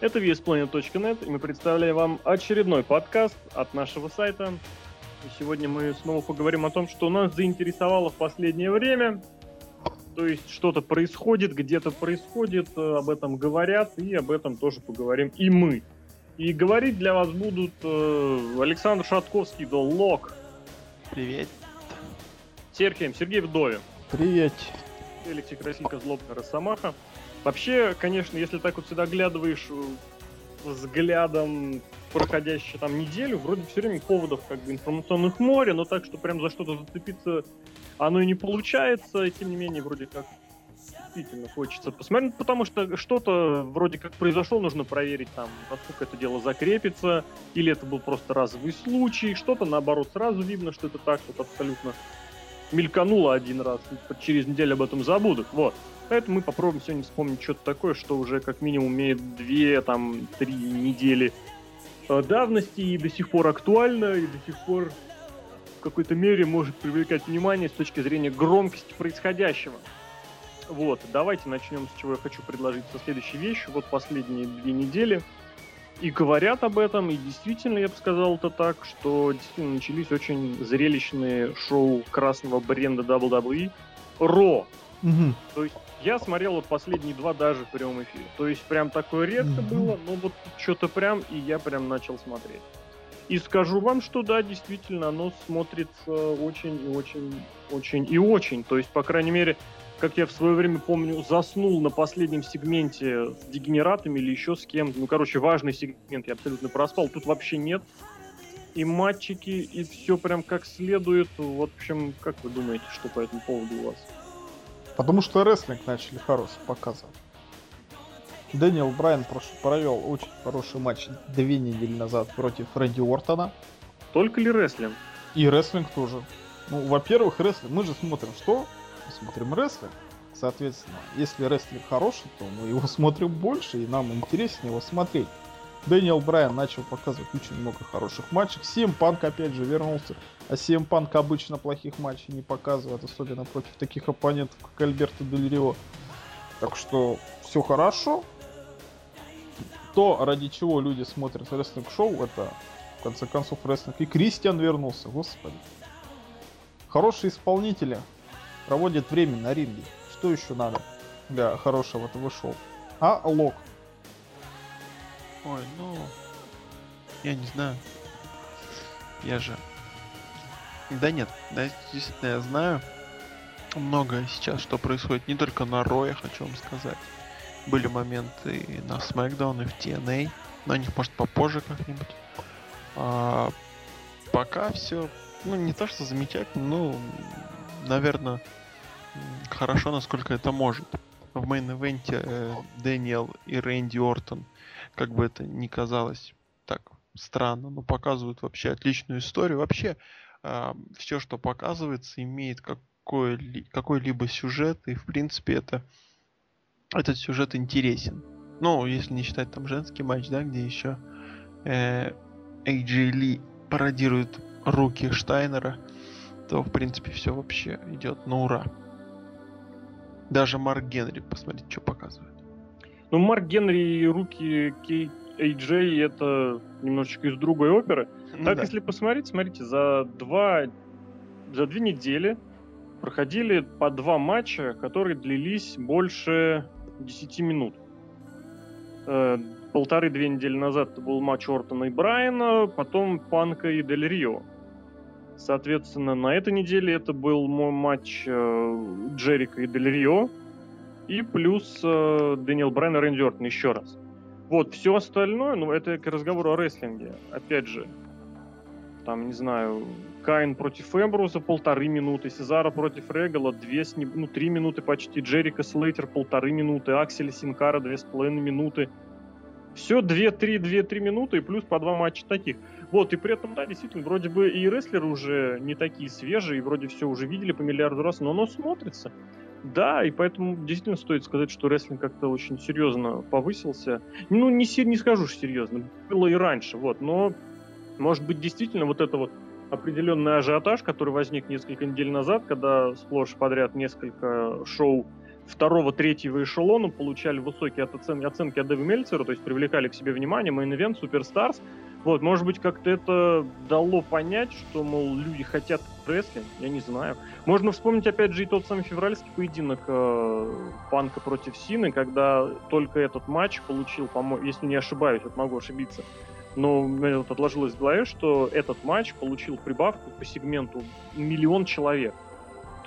Это VSPlanet.net, и мы представляем вам очередной подкаст от нашего сайта. И сегодня мы снова поговорим о том, что нас заинтересовало в последнее время. То есть что-то происходит, где-то происходит, э, об этом говорят, и об этом тоже поговорим и мы. И говорить для вас будут э, Александр Шатковский, Доллок. Привет. Серхием, Сергей Вдовин. Привет. Алексей Красилько, Злобка, Росомаха. Вообще, конечно, если так вот всегда глядываешь э, взглядом проходящую там неделю, вроде все время поводов как бы информационных море, но так, что прям за что-то зацепиться оно и не получается, и тем не менее вроде как действительно хочется посмотреть, потому что что-то вроде как произошло, нужно проверить там, насколько это дело закрепится, или это был просто разовый случай, что-то наоборот сразу видно, что это так вот абсолютно мелькануло один раз, через неделю об этом забудут, вот. Поэтому мы попробуем сегодня вспомнить что-то такое, что уже как минимум имеет две, там, три недели э, давности и до сих пор актуально, и до сих пор в какой-то мере может привлекать внимание с точки зрения громкости происходящего. Вот, давайте начнем с чего я хочу предложить со следующей вещью. Вот последние две недели и говорят об этом, и действительно, я бы сказал это так, что действительно начались очень зрелищные шоу красного бренда WWE. Ро. Угу. То есть я смотрел вот последние два даже в прямом эфире. То есть прям такое редко mm-hmm. было, но вот что-то прям, и я прям начал смотреть. И скажу вам, что да, действительно, оно смотрится очень и очень, очень и очень. То есть, по крайней мере, как я в свое время помню, заснул на последнем сегменте с дегенератами или еще с кем-то. Ну, короче, важный сегмент я абсолютно проспал. Тут вообще нет. И матчики, и все прям как следует. В общем, как вы думаете, что по этому поводу у вас? Потому что рестлинг начали хороший показывать. Дэниел Брайан провел очень хороший матч две недели назад против Рэнди Ортона. Только ли рестлинг? И рестлинг тоже. Ну, во-первых, рестлинг. Мы же смотрим что? Мы смотрим рестлинг. Соответственно, если рестлинг хороший, то мы его смотрим больше, и нам интереснее его смотреть. Дэниел Брайан начал показывать очень много хороших матчей. Си Эм Панк опять же вернулся. А CM Punk обычно плохих матчей не показывает, особенно против таких оппонентов, как Альберто Дель. Так что все хорошо. То, ради чего люди смотрят рестлинг-шоу, это, в конце концов, рестлинг. И Кристиан вернулся, господи. Хорошие исполнители проводят время на ринге. Что еще надо для хорошего этого шоу? А Лок Ой, ну... Я не знаю. Я же... Да нет, да, действительно, я знаю много сейчас, что происходит не только на Raw, хочу вам сказать. Были моменты и на SmackDown, и в TNA, о них, может, попозже как-нибудь. А, пока все, ну, не то, что замечательно, ну, наверное, хорошо, насколько это может. В main event е э, Дэниел и Рэнди Ортон как бы это ни казалось так странно, но показывают вообще отличную историю. Вообще, э, все, что показывается, имеет какой, какой-либо сюжет, и в принципе это этот сюжет интересен. Ну, если не считать там женский матч, да, где еще э, AJ Ли пародирует руки Штайнера, то в принципе все вообще идет на ура. Даже Марк Генри, посмотрите, что показывает. Ну, Марк Генри и руки Кей AJ это немножечко из другой оперы. Ну, так, да. если посмотреть, смотрите, за два, за две недели проходили по два матча, которые длились больше 10 минут. Э, полторы-две недели назад это был матч Ортона и Брайана, потом Панка и Дель Рио. Соответственно, на этой неделе это был мой матч э, Джерика и Дель Рио. И плюс э, Дэниел Брайан и Рэнди Ортон еще раз. Вот, все остальное, ну, это к разговору о рестлинге. Опять же, там, не знаю, Кайн против Эмбруса полторы минуты, Сезара против Регала две, ну, три минуты почти, Джерика Слейтер полторы минуты, Аксель Синкара две с половиной минуты. Все 2-3, 2-3 минуты и плюс по два матча таких. Вот, и при этом, да, действительно, вроде бы и рестлеры уже не такие свежие, и вроде все уже видели по миллиарду раз, но оно смотрится. Да, и поэтому действительно стоит сказать, что рестлинг как-то очень серьезно повысился. Ну, не, не скажу, что серьезно, было и раньше, вот, но, может быть, действительно вот это вот определенный ажиотаж, который возник несколько недель назад, когда сплошь подряд несколько шоу второго, третьего эшелона получали высокие оценки, оценки от Дэви Мельцера, то есть привлекали к себе внимание, Main Event, Superstars. Вот, может быть, как-то это дало понять, что, мол, люди хотят рестлинг, я не знаю. Можно вспомнить, опять же, и тот самый февральский поединок э, Панка против Сины, когда только этот матч получил, по-моему, если не ошибаюсь, вот могу ошибиться, но у меня вот отложилось в голове, что этот матч получил прибавку по сегменту миллион человек.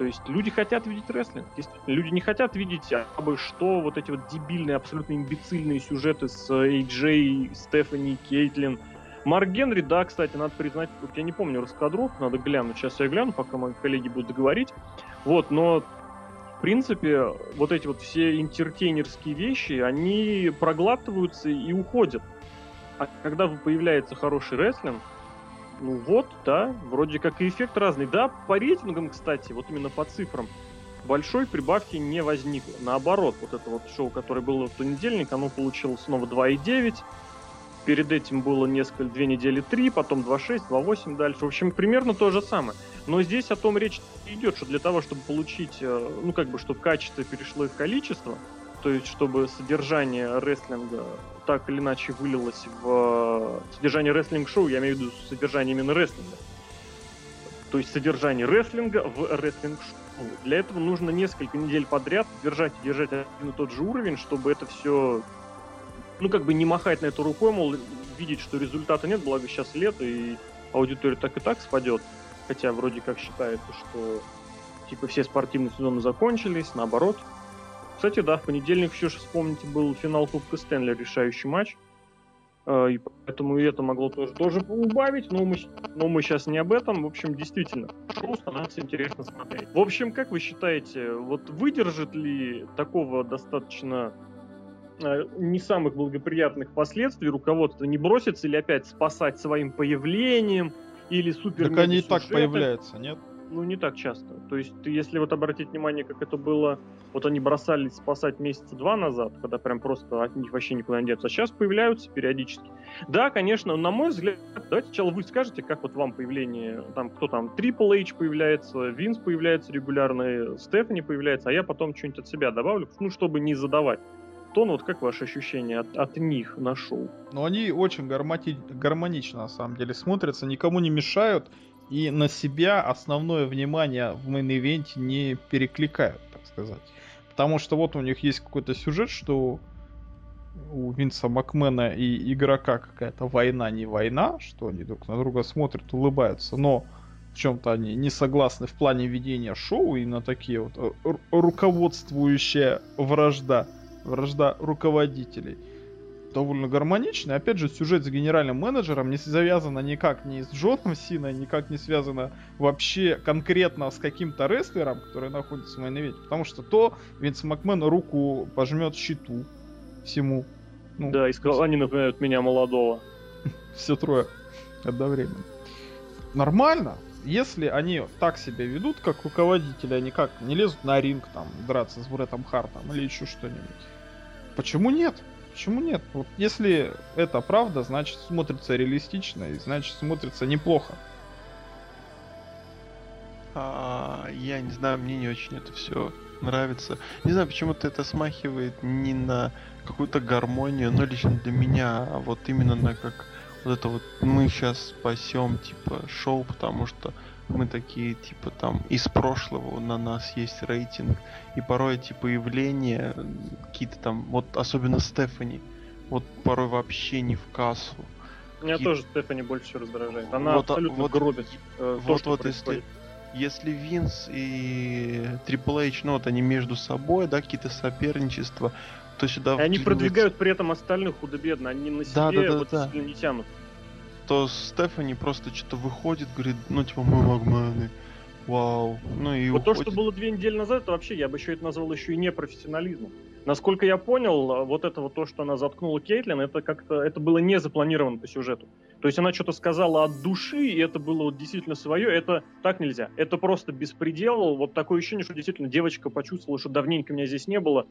То есть люди хотят видеть рестлинг. Действительно, люди не хотят видеть абы что, вот эти вот дебильные, абсолютно имбецильные сюжеты с AJ, Стефани, Кейтлин. Марк Генри, да, кстати, надо признать, вот я не помню раскадровку, надо глянуть. Сейчас я гляну, пока мои коллеги будут говорить. Вот, но в принципе, вот эти вот все интертейнерские вещи, они проглатываются и уходят. А когда появляется хороший рестлинг, ну вот, да, вроде как и эффект разный. Да, по рейтингам, кстати, вот именно по цифрам, большой прибавки не возникло. Наоборот, вот это вот шоу, которое было в понедельник, оно получило снова 2,9. Перед этим было несколько, две недели 3, потом 2,6, 2,8 дальше. В общем, примерно то же самое. Но здесь о том речь идет, что для того, чтобы получить, э, ну как бы, чтобы качество перешло в количество, то есть чтобы содержание рестлинга так или иначе вылилось в э, содержание рестлинг-шоу, я имею в виду содержание именно рестлинга. То есть содержание рестлинга в рестлинг-шоу. Для этого нужно несколько недель подряд держать и держать один и тот же уровень, чтобы это все, ну, как бы не махать на это рукой, мол, видеть, что результата нет, благо сейчас лето, и аудитория так и так спадет. Хотя вроде как считается, что типа все спортивные сезоны закончились, наоборот, кстати, да, в понедельник еще вспомните был финал Кубка Стэнли, решающий матч. А, и поэтому и это могло тоже, тоже убавить, но мы, но мы сейчас не об этом. В общем, действительно, шоу становится интересно смотреть. В общем, как вы считаете, вот выдержит ли такого достаточно а, не самых благоприятных последствий руководство не бросится или опять спасать своим появлением или супер Так они и так появляются, нет? Ну, не так часто. То есть, если вот обратить внимание, как это было, вот они бросались спасать месяца два назад, когда прям просто от них вообще никуда не деться, а сейчас появляются периодически. Да, конечно, на мой взгляд, давайте сначала вы скажете, как вот вам появление, там, кто там, Triple H появляется, Винс появляется регулярно, Стефани появляется, а я потом что-нибудь от себя добавлю, ну, чтобы не задавать тон, вот как ваши ощущения от, от них на шоу? Ну, они очень гармони... гармонично, на самом деле, смотрятся, никому не мешают, и на себя основное внимание в main event е не перекликают, так сказать. Потому что вот у них есть какой-то сюжет, что у Винса Макмена и игрока какая-то война не война, что они друг на друга смотрят, улыбаются, но в чем-то они не согласны в плане ведения шоу и на такие вот э, руководствующая вражда, вражда руководителей – довольно гармоничный. Опять же, сюжет с генеральным менеджером не завязано никак не с Джоном Сина, никак не связано вообще конкретно с каким-то рестлером, который находится в мейн Потому что то Винс Макмен руку пожмет щиту всему. Ну, да, и сказал, они напоминают меня молодого. Все трое одновременно. Нормально, если они так себя ведут, как руководители, они как не лезут на ринг там драться с Брэттом Хартом или еще что-нибудь. Почему нет? Почему нет? Вот если это правда, значит смотрится реалистично и значит смотрится неплохо. А, я не знаю, мне не очень это все нравится. Не знаю, почему-то это смахивает не на какую-то гармонию, но лично для меня, а вот именно на как вот это вот мы сейчас спасем типа шоу, потому что мы такие, типа, там, из прошлого на нас есть рейтинг, и порой эти появления, какие-то там, вот особенно Стефани, вот порой вообще не в кассу. Меня тоже Стефани больше всего раздражает. Она вот, а, абсолютно вот, гробит э, вот, то, вот если, если Винс и Triple H, ну вот они между собой, да, какие-то соперничества, то сюда... И они продвигают при этом остальных худо-бедно, они на себе да, да, да, вот да. не тянут то Стефани просто что-то выходит, говорит, ну типа мы магмены. Вау. Ну и вот уходит. то, что было две недели назад, это вообще, я бы еще это назвал еще и непрофессионализмом. Насколько я понял, вот это вот то, что она заткнула Кейтлин, это как-то, это было не запланировано по сюжету. То есть она что-то сказала от души, и это было вот действительно свое, это так нельзя. Это просто беспредел, вот такое ощущение, что действительно девочка почувствовала, что давненько меня здесь не было,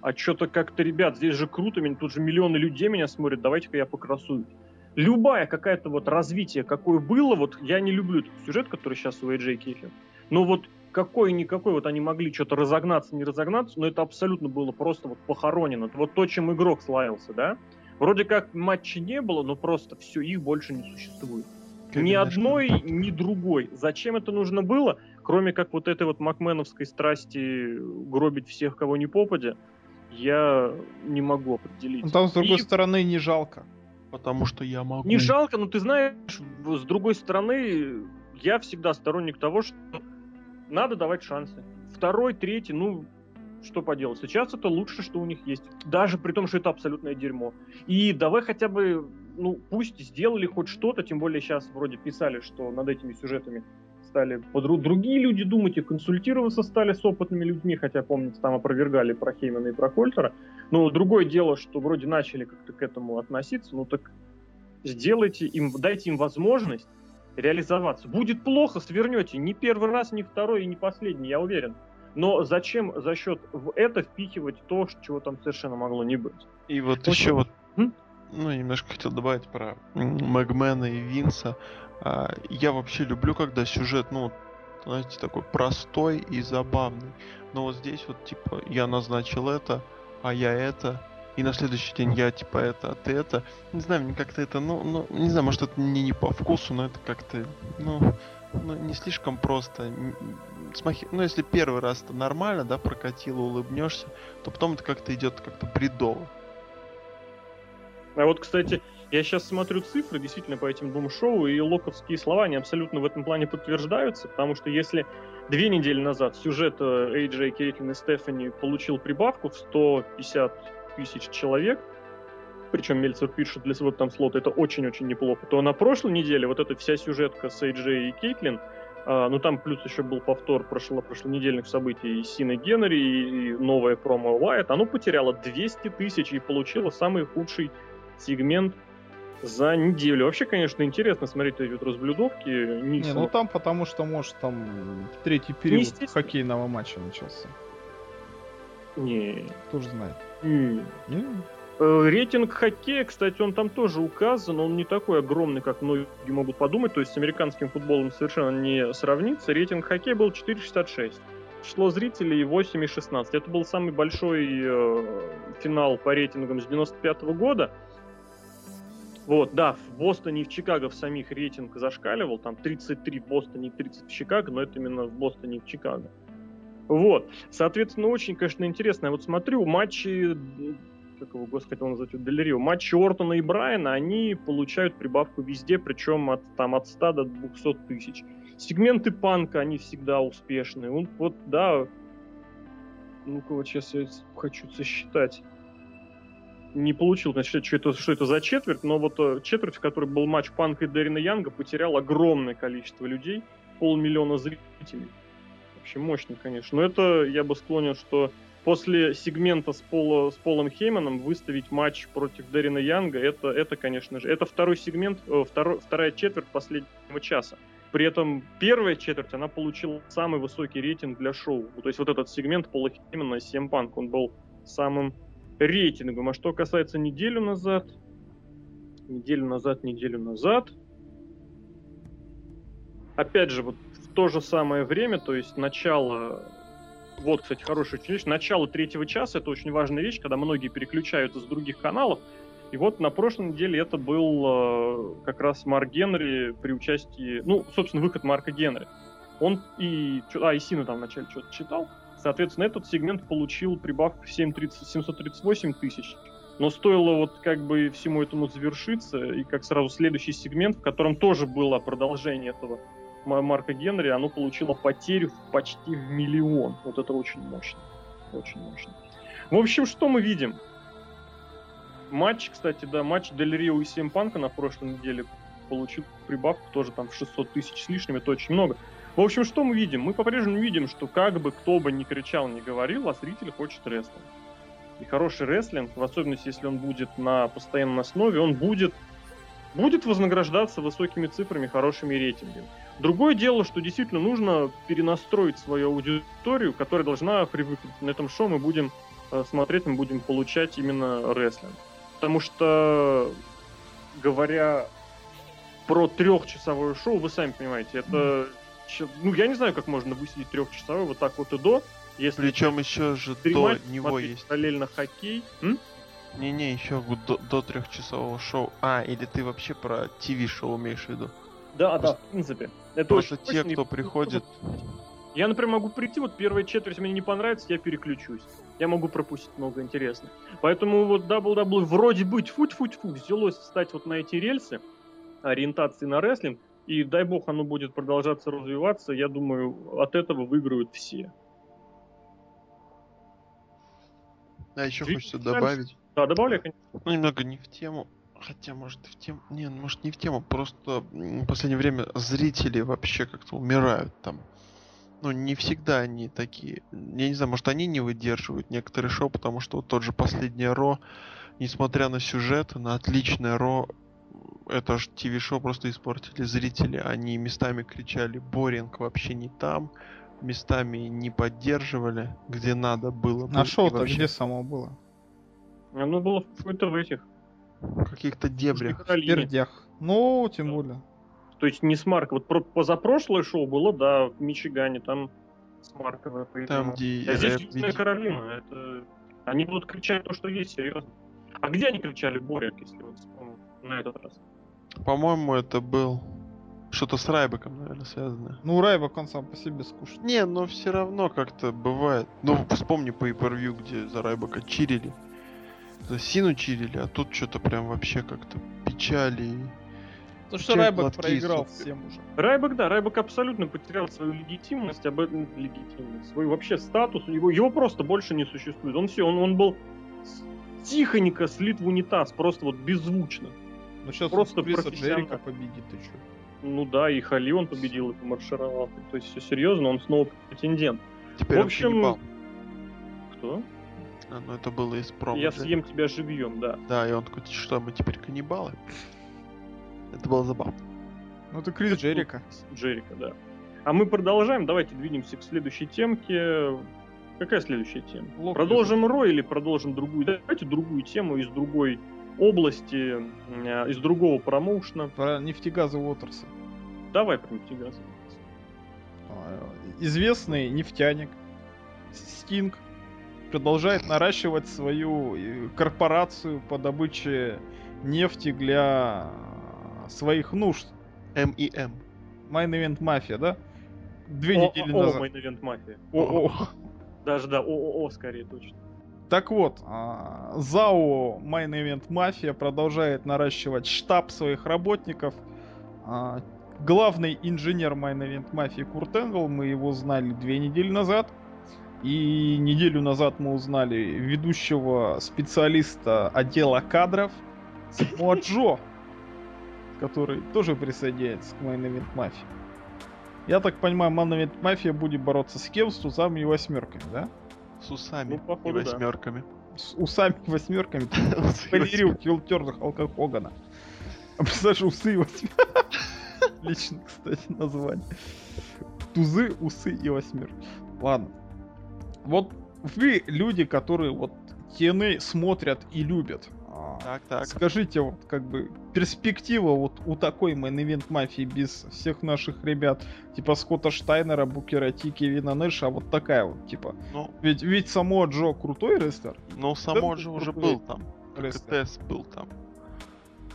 а что-то как-то, ребят, здесь же круто, тут же миллионы людей меня смотрят, давайте-ка я покрасуюсь. Любая какая-то вот развитие, какое было, вот я не люблю этот сюжет, который сейчас у AJ Кейтлин, но вот какой-никакой, вот они могли что-то разогнаться, не разогнаться, но это абсолютно было просто вот похоронено. Вот то, чем игрок славился, да? Вроде как матча не было, но просто все, их больше не существует. Ни одной, ни другой. Зачем это нужно было? Кроме как вот этой вот макменовской страсти гробить всех, кого не попадя, я не могу определить. Ну, там, с другой И... стороны, не жалко. Потому что я могу. Не жалко, но ты знаешь, с другой стороны, я всегда сторонник того, что надо давать шансы. Второй, третий, ну, что поделать. Сейчас это лучше, что у них есть. Даже при том, что это абсолютное дерьмо. И давай хотя бы, ну, пусть сделали хоть что-то, тем более сейчас вроде писали, что над этими сюжетами стали другие люди думать и консультироваться стали с опытными людьми, хотя, помните, там опровергали про Хеймана и про Кольтера. Но другое дело, что вроде начали как-то к этому относиться, ну так сделайте им, дайте им возможность реализоваться. Будет плохо, свернете. Не первый раз, не второй и не последний, я уверен. Но зачем за счет в это впихивать то, чего там совершенно могло не быть? И вот Очень... еще вот, ну, немножко хотел добавить про Магмена и Винса. А, я вообще люблю, когда сюжет, ну, знаете, такой простой и забавный. Но вот здесь вот, типа, я назначил это, а я это, и на следующий день я, типа, это, а ты это. Не знаю, мне как-то это, ну, ну, не знаю, может, это мне не по вкусу, но это как-то, ну, ну, не слишком просто. Смахи... Ну, если первый раз это нормально, да, прокатило, улыбнешься, то потом это как-то идет как-то бредово. А вот, кстати, я сейчас смотрю цифры действительно по этим двум шоу, и локовские слова, они абсолютно в этом плане подтверждаются, потому что если две недели назад сюжет AJ, Кейтлин и Стефани получил прибавку в 150 тысяч человек, причем Мельцер пишет для своего там слота, это очень-очень неплохо, то на прошлой неделе вот эта вся сюжетка с AJ и Кейтлин, а, ну там плюс еще был повтор прошло, прошлонедельных событий и Сина Генри, и, и новая промо Уайт, оно потеряло 200 тысяч и получило самый худший сегмент за неделю. Вообще, конечно, интересно смотреть эти вот разблюдовки. Не, ну там потому что, может, там третий период хоккейного матча начался. Не. Тоже знает. Не. Не? Э, рейтинг хоккея, кстати, он там тоже указан, он не такой огромный, как многие могут подумать, то есть с американским футболом совершенно не сравнится. Рейтинг хоккея был 4,66. Число зрителей 8,16. Это был самый большой э, финал по рейтингам с 95 -го года. Вот, да, в Бостоне и в Чикаго в самих рейтинг зашкаливал, там 33 в Бостоне и 30 в Чикаго, но это именно в Бостоне и в Чикаго. Вот, соответственно, очень, конечно, интересно. Я вот смотрю, матчи, как его, господи, он называется, Делерио, матчи Ортона и Брайана, они получают прибавку везде, причем от, там, от 100 до 200 тысяч. Сегменты панка, они всегда успешные. Он, вот, да, ну-ка, вот сейчас я хочу сосчитать не получил, значит, что это, что это за четверть, но вот э, четверть, в которой был матч Панка и Дэрина Янга, потерял огромное количество людей, полмиллиона зрителей. Вообще мощно, конечно. Но это я бы склонен, что после сегмента с, Пола, с Полом Хейманом выставить матч против Дэрина Янга, это, это, конечно же, это второй сегмент, э, второй, вторая четверть последнего часа. При этом первая четверть, она получила самый высокий рейтинг для шоу. То есть вот этот сегмент Пола Хеймана 7 Панк, он был самым рейтингом. А что касается неделю назад, неделю назад, неделю назад, опять же, вот в то же самое время, то есть начало, вот, кстати, хорошая вещь, начало третьего часа, это очень важная вещь, когда многие переключаются с других каналов, и вот на прошлой неделе это был э, как раз Марк Генри при участии, ну, собственно, выход Марка Генри. Он и, а, и Сина там вначале что-то читал, Соответственно, этот сегмент получил прибавку 730, 738 тысяч. Но стоило вот как бы всему этому завершиться, и как сразу следующий сегмент, в котором тоже было продолжение этого Марка Генри, оно получило потерю почти в миллион. Вот это очень мощно. Очень мощно. В общем, что мы видим? Матч, кстати, да, матч Дель Рио и Симпанка на прошлой неделе получил прибавку тоже там в 600 тысяч с лишним, это очень много. В общем, что мы видим? Мы по-прежнему видим, что как бы кто бы ни кричал, ни говорил, а зритель хочет рестлинг. И хороший рестлинг, в особенности если он будет на постоянной основе, он будет, будет вознаграждаться высокими цифрами, хорошими рейтингами. Другое дело, что действительно нужно перенастроить свою аудиторию, которая должна привыкнуть. На этом шоу мы будем э, смотреть, мы будем получать именно рестлинг. Потому что говоря про трехчасовое шоу, вы сами понимаете, это... Ну, я не знаю, как можно высидеть трехчасовое вот так вот и до, если Причем еще же до него есть. параллельно хоккей. М? Не-не, еще до, до трехчасового шоу. А, или ты вообще про ТВ-шоу имеешь в виду? Да, да, Просто- в принципе. Это Просто очень те, кто ну, приходит... Я, например, могу прийти, вот первая четверть мне не понравится, я переключусь. Я могу пропустить много интересного. Поэтому вот WWE вроде бы тьфу-тьфу-тьфу взялось встать вот на эти рельсы ориентации на рестлинг, и дай бог оно будет продолжаться развиваться, я думаю, от этого выиграют все. А еще Двиг- хочется добавить. Да, добавляй, конечно. Ну, немного не в тему. Хотя, может, в тему. Не, ну, может, не в тему. Просто в последнее время зрители вообще как-то умирают там. Ну, не всегда они такие. Я не знаю, может, они не выдерживают некоторые шоу, потому что вот тот же последнее Ро, несмотря на сюжет, на отличное Ро, это же ТВ-шоу просто испортили зрители. Они местами кричали «Боринг вообще не там», местами не поддерживали, где надо было. А и шоу-то вообще где само было? Оно было в какой-то в этих. В каких-то дебрях. В пердях. Ну, тем более. То есть не с Марк. Вот про- позапрошлое шоу было, да, в Мичигане, там с Марковой Там, где А здесь Южная. Каролина. Это... Они будут кричать то, что есть, серьезно. А где они кричали Боринг, если вот вспомнить на этот раз? По-моему, это был что-то с Райбеком, наверное, связанное. Ну, Райбок он сам по себе скучный. Не, но все равно как-то бывает. Ну, вспомни по Ипервью, где за Райбека чирили. За Сину чирили, а тут что-то прям вообще как-то печали. То, что Райбок гладкий, проиграл супер. всем уже. Райбек, да, Райбек абсолютно потерял свою легитимность, об этом легитимность, свой вообще статус, его, его просто больше не существует. Он все, он, он был тихонько слит в унитаз, просто вот беззвучно. Ну, сейчас Просто Криса. Джерика победит, ты чё? Ну да, и Хали он победил, и помаршировал. То есть все серьезно, он снова претендент. Теперь В он общем, каннибал. Кто? А, ну это было из промо. Я съем тебя живьем, да. Да, и он такой, «Ты что, мы теперь каннибалы? Это было забавно. Ну, ты Крис Джерика. Джерика, да. А мы продолжаем, давайте двинемся к следующей темке. Какая следующая тема? Лок продолжим Ро или продолжим другую? Давайте другую тему из другой области, э, из другого промоушена. Про нефтегазовую отрасль. Давай про нефтегаз. А, Известный нефтяник Стинг продолжает наращивать свою э, корпорацию по добыче нефти для своих нужд. М и М. Main Event Mafia, да? Две О, недели о, назад. Main Event Mafia. О-о. Даже да, ООО скорее точно. Так вот, а, ЗАО Main Event Mafia продолжает наращивать штаб своих работников. А, Главный инженер Main Event Mafia Курт Энгл, мы его знали две недели назад. И неделю назад мы узнали ведущего специалиста отдела кадров Самуа Джо, который тоже присоединяется к Main Event Mafia. Я так понимаю, Main Event Mafia будет бороться с кем? С тузами и восьмерками, да? С усами Ну, походу, и да. восьмерками. С усами и восьмерками. Полирил Килтерна Халка Хогана. А представляешь, усы и восьмерки. Лично, кстати, название. Тузы, усы и восьмерки. Ладно. Вот вы люди, которые вот TNA смотрят и любят. А, Так, так. Скажите, вот как бы перспектива вот у такой Main Event мафии без всех наших ребят, типа Скотта Штайнера, Букера Ти, Кевина Нэша, а вот такая вот, типа. Ну, Ведь, ведь Самоа Джо крутой рестлер. ну Самоа же уже был там. Тест был там.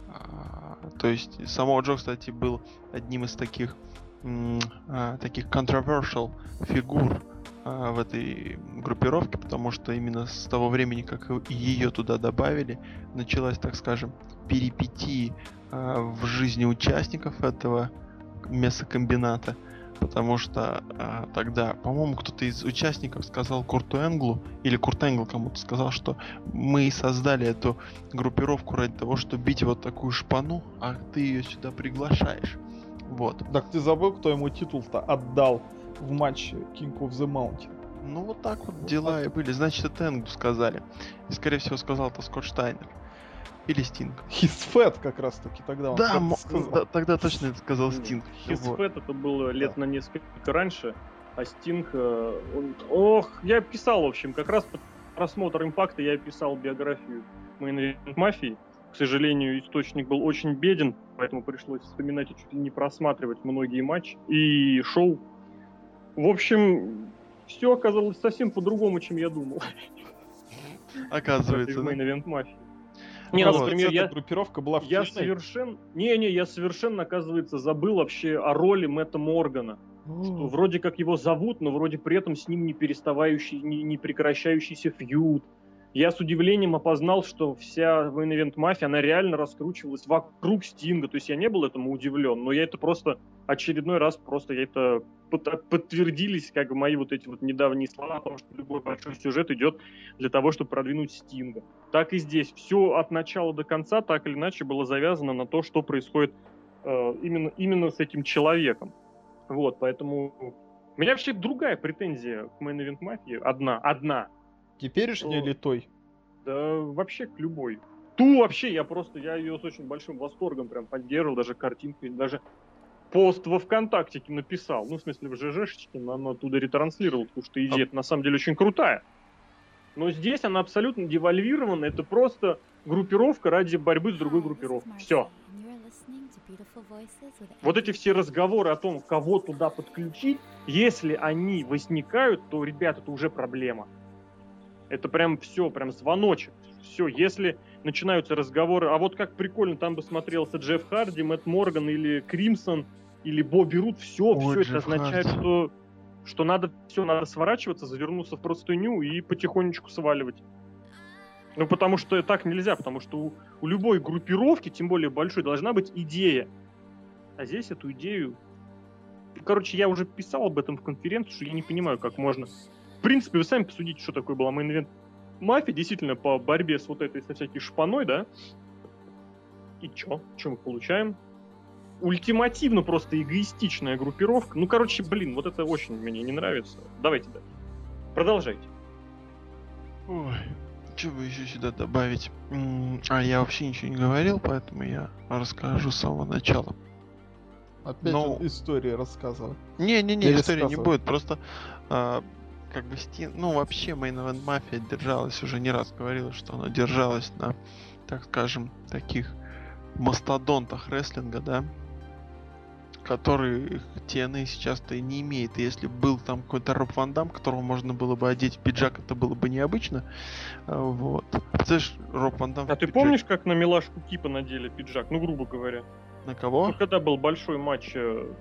А, то есть Самоа Джо, кстати, был одним из таких м, а, таких controversial фигур в этой группировке, потому что именно с того времени, как ее туда добавили, началась, так скажем, перипетии а, в жизни участников этого мясокомбината. Потому что а, тогда, по-моему, кто-то из участников сказал Курту Энглу, или Курт Энгл кому-то сказал, что мы создали эту группировку ради того, чтобы бить вот такую шпану, а ты ее сюда приглашаешь. Вот. Так ты забыл, кто ему титул-то отдал в матче King of the Mountain? Ну вот так вот дела и были. Значит, это Энгу сказали. И, скорее всего, сказал это Скотт Штайнер. Или Стинг. His Fat как раз таки тогда он Да, так сказал. да, тогда точно это сказал Стинг. His Вот. Fat это было лет на несколько раньше, а Стинг... э, он- Ох, я писал, в общем, как раз под просмотр импакта я писал биографию Main Mafia. к сожалению, источник был очень беден, поэтому пришлось вспоминать и чуть ли не просматривать многие матчи и шоу. В общем, все оказалось совсем по-другому, чем я думал. Оказывается, да? Event Mafia. Не, ну, ну, например, я, группировка была в я совершенно... Не-не, я совершенно, оказывается, забыл вообще о роли Мэтта Моргана. Что вроде как его зовут, но вроде при этом с ним не переставающий, не, не прекращающийся фьюд. Я с удивлением опознал, что вся Main Event Mafia, она реально раскручивалась вокруг Стинга. То есть я не был этому удивлен, но я это просто очередной раз просто я это под- подтвердились как бы мои вот эти вот недавние слова о том, что любой большой сюжет идет для того, чтобы продвинуть Стинга. Так и здесь. Все от начала до конца так или иначе было завязано на то, что происходит э, именно, именно с этим человеком. Вот, поэтому у меня вообще другая претензия к Main Event Mafia. Одна, одна. Теперешняя О. или той? Да вообще к любой. Ту вообще, я просто, я ее с очень большим восторгом прям поддерживал, даже картинкой, даже пост во ВКонтакте написал. Ну, в смысле, в ЖЖшечке, но оно оттуда ретранслировал, потому что идея на самом деле очень крутая. Но здесь она абсолютно девальвирована, это просто группировка ради борьбы с другой группировкой. Все. Вот эти все разговоры о том, кого туда подключить, если они возникают, то, ребят, это уже проблема. Это прям все, прям звоночек. Все, если начинаются разговоры, а вот как прикольно там бы смотрелся Джефф Харди, Мэтт Морган или Кримсон, или Бобби Рут, все, Ой, все это Джефф означает, Харди. что, что надо все, надо сворачиваться, завернуться в простыню и потихонечку сваливать. Ну, потому что так нельзя, потому что у, у любой группировки, тем более большой, должна быть идея. А здесь эту идею... Короче, я уже писал об этом в конференции, что я не понимаю, как можно... В принципе, вы сами посудите, что такое была Main Event Мафия, действительно, по борьбе с вот этой, со всякой шпаной, да? И чё? Чё мы получаем? Ультимативно просто эгоистичная группировка. Ну, короче, блин, вот это очень мне не нравится. Давайте дальше. Продолжайте. Ой, что бы еще сюда добавить? А, я вообще ничего не говорил, поэтому я расскажу с самого начала. Опять Ну, же истории рассказывать. Не-не-не, Или истории не будет, просто а, как бы Steam, ну вообще Main Event Mafia держалась, уже не раз говорила, что она держалась на, так скажем, таких мастодонтах рестлинга, да, которые TNA сейчас-то и не имеет. И если был там какой-то Роб Ван Дам, которого можно было бы одеть в пиджак, это было бы необычно. А, Вот. Представляешь, Роб Ван Дам А ты пиджаке- помнишь, как на милашку Кипа надели пиджак? Ну, грубо говоря. На кого? Ну, когда был большой матч э,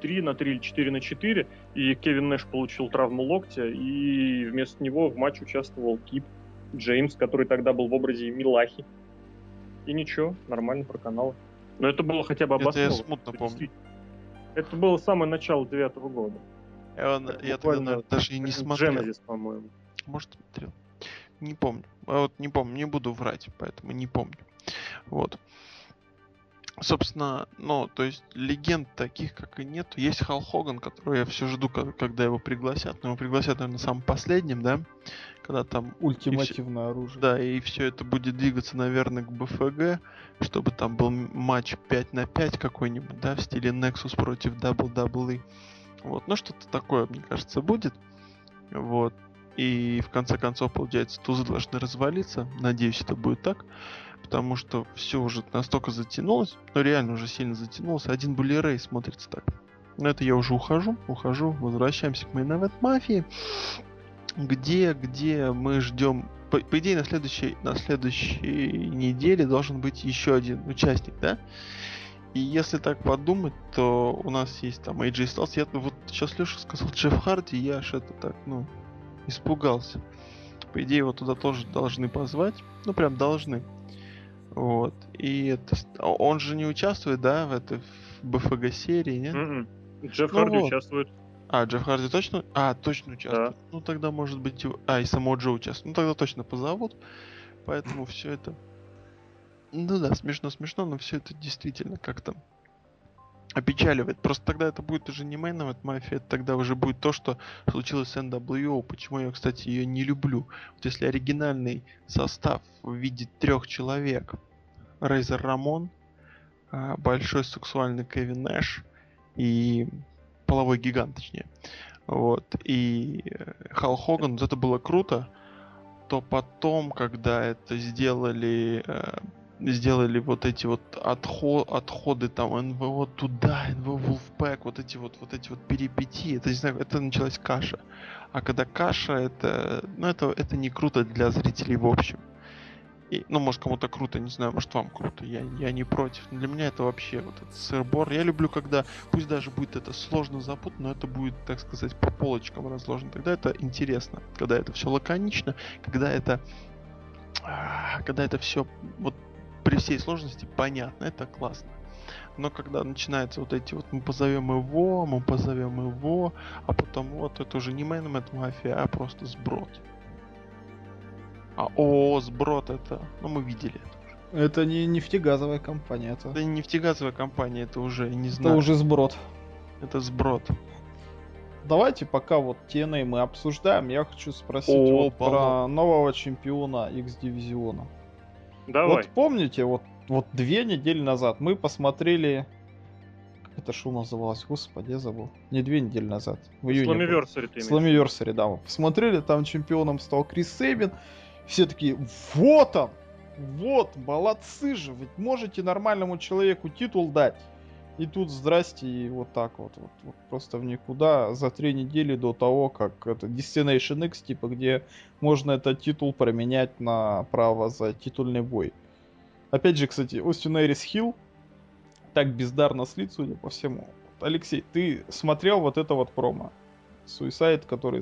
3 на 3 или 4 на 4, и Кевин Нэш получил травму локтя, и вместо него в матч участвовал Кип Джеймс, который тогда был в образе Милахи. И ничего, нормально проканал. Но это было хотя бы Это я обосновано. смутно помню. Это было самое начало девятого года. Я, он- я тогда наверное, даже и не смотрел. Genesis, по-моему. Может, смотрел. Не помню. А Вот не помню, не буду врать, поэтому не помню. Вот. Собственно, ну, то есть легенд таких, как и нет. Есть Хал Хоган, которого я все жду, ко- когда его пригласят. Но его пригласят, наверное, самым последним, да? Когда там Ультимативное оружие. да, и все это будет двигаться, наверное, к БФГ, чтобы там был матч 5 на 5 какой-нибудь, да, в стиле Nexus против WWE. Вот, ну что-то такое, мне кажется, будет. Вот. И в конце концов, получается, тузы должны развалиться. Надеюсь, это будет так. Потому что все уже настолько затянулось, ну реально уже сильно затянулось. Один Булерей смотрится так. Но это я уже ухожу, ухожу, возвращаемся к Main Мафии где, где мы ждем. По, по идее, на следующей, на следующей неделе должен быть еще один участник, да? И если так подумать, то у нас есть там AJ Styles. Я вот сейчас Леша сказал Джефф Харди, я аж это так, ну, испугался. По идее, его туда тоже должны позвать. Ну, прям должны. Вот. И это... Он же не участвует, да, в этой в БФГ серии, нет? Мгм. Джефф Ну Харди вот. участвует. А, Джефф Харди точно? А, точно участвует. Ну тогда может быть. А, и само Джо участвует. Ну тогда точно позовут. Поэтому все это... Ну да, смешно-смешно, но все это действительно как-то опечаливает. Просто тогда это будет уже не Main Event Mafia, это тогда уже будет то, что случилось с NWO. Почему я, кстати, ее не люблю. Вот если оригинальный состав в виде трех человек. Рейзер Рамон, а, большой сексуальный Кевин Нэш и половой гигант, точнее. Вот. И э, Хал Хоган, вот это было круто. То потом, когда это сделали э, сделали вот эти вот отход, отходы там НВО туда, НВО Wolfpack, вот эти вот, вот эти вот перипетии, это, не знаю, это началась каша. А когда каша, это, ну, это, это не круто для зрителей в общем. И, ну, может, кому-то круто, не знаю, может, вам круто, я, я не против. Но для меня это вообще вот этот сыр-бор. Я люблю, когда, пусть даже будет это сложно запутано, но это будет, так сказать, по полочкам разложено. Тогда это интересно, когда это все лаконично, когда это а, когда это все вот при всей сложности понятно, это классно. Но когда начинаются вот эти вот, мы позовем его, мы позовем его, а потом вот это уже не Management мафия, а просто сброд. А о, сброд это, ну мы видели это. Это не нефтегазовая компания, это, Это не нефтегазовая компания, это уже, не знаю, это уже сброд. это сброд. Давайте пока вот TNA мы обсуждаем, я хочу спросить О, вот про нового чемпиона X-дивизиона. Давай. Вот помните, вот, вот две недели назад мы посмотрели... Как это шоу называлось? Господи, я забыл. Не две недели назад. В июне. было. Сламиверсари ты да. Мы посмотрели, там чемпионом стал Крис Сейбин. Все такие, вот он! Вот, молодцы же, ведь можете нормальному человеку титул дать. И тут здрасте, и вот так вот, вот, вот просто в никуда за три недели до того, как это Destination X, типа, где можно этот титул променять на право за титульный бой. Опять же, кстати, Остин Эрис Хилл так бездарно слит, судя по всему. Алексей, ты смотрел вот это вот промо? Суисайд, который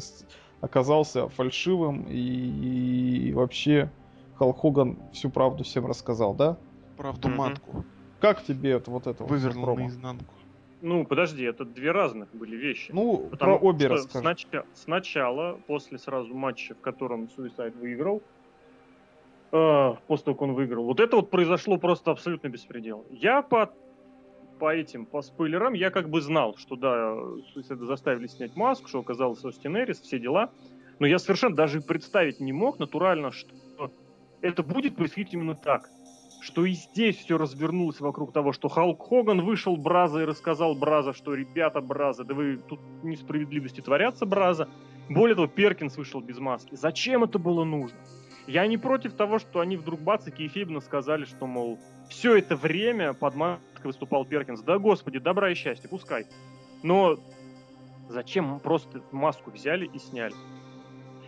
оказался фальшивым и, и вообще Халк Хоган всю правду всем рассказал, да? Правду Мгм. матку. Как тебе это вот это вот Вывернул промо? наизнанку. Ну, подожди, это две разных были вещи. Ну, Потому про обе что расскажи. снач- Сначала, после сразу матча, в котором Суисайд выиграл, э, после того, как он выиграл, вот это вот произошло просто абсолютно беспредел. Я по, по этим, по спойлерам, я как бы знал, что да, Суисайда заставили снять маску, что оказалось Остин Эрис, все дела. Но я совершенно даже и представить не мог натурально, что это будет происходить именно так. Что и здесь все развернулось вокруг того, что Халк Хоган вышел Браза и рассказал Браза, что ребята Браза, да вы тут несправедливости творятся Браза. Более того, Перкинс вышел без маски. Зачем это было нужно? Я не против того, что они вдруг бац и кейфибно сказали, что, мол, все это время под маской выступал Перкинс. Да господи, добра и счастья, пускай. Но зачем просто маску взяли и сняли?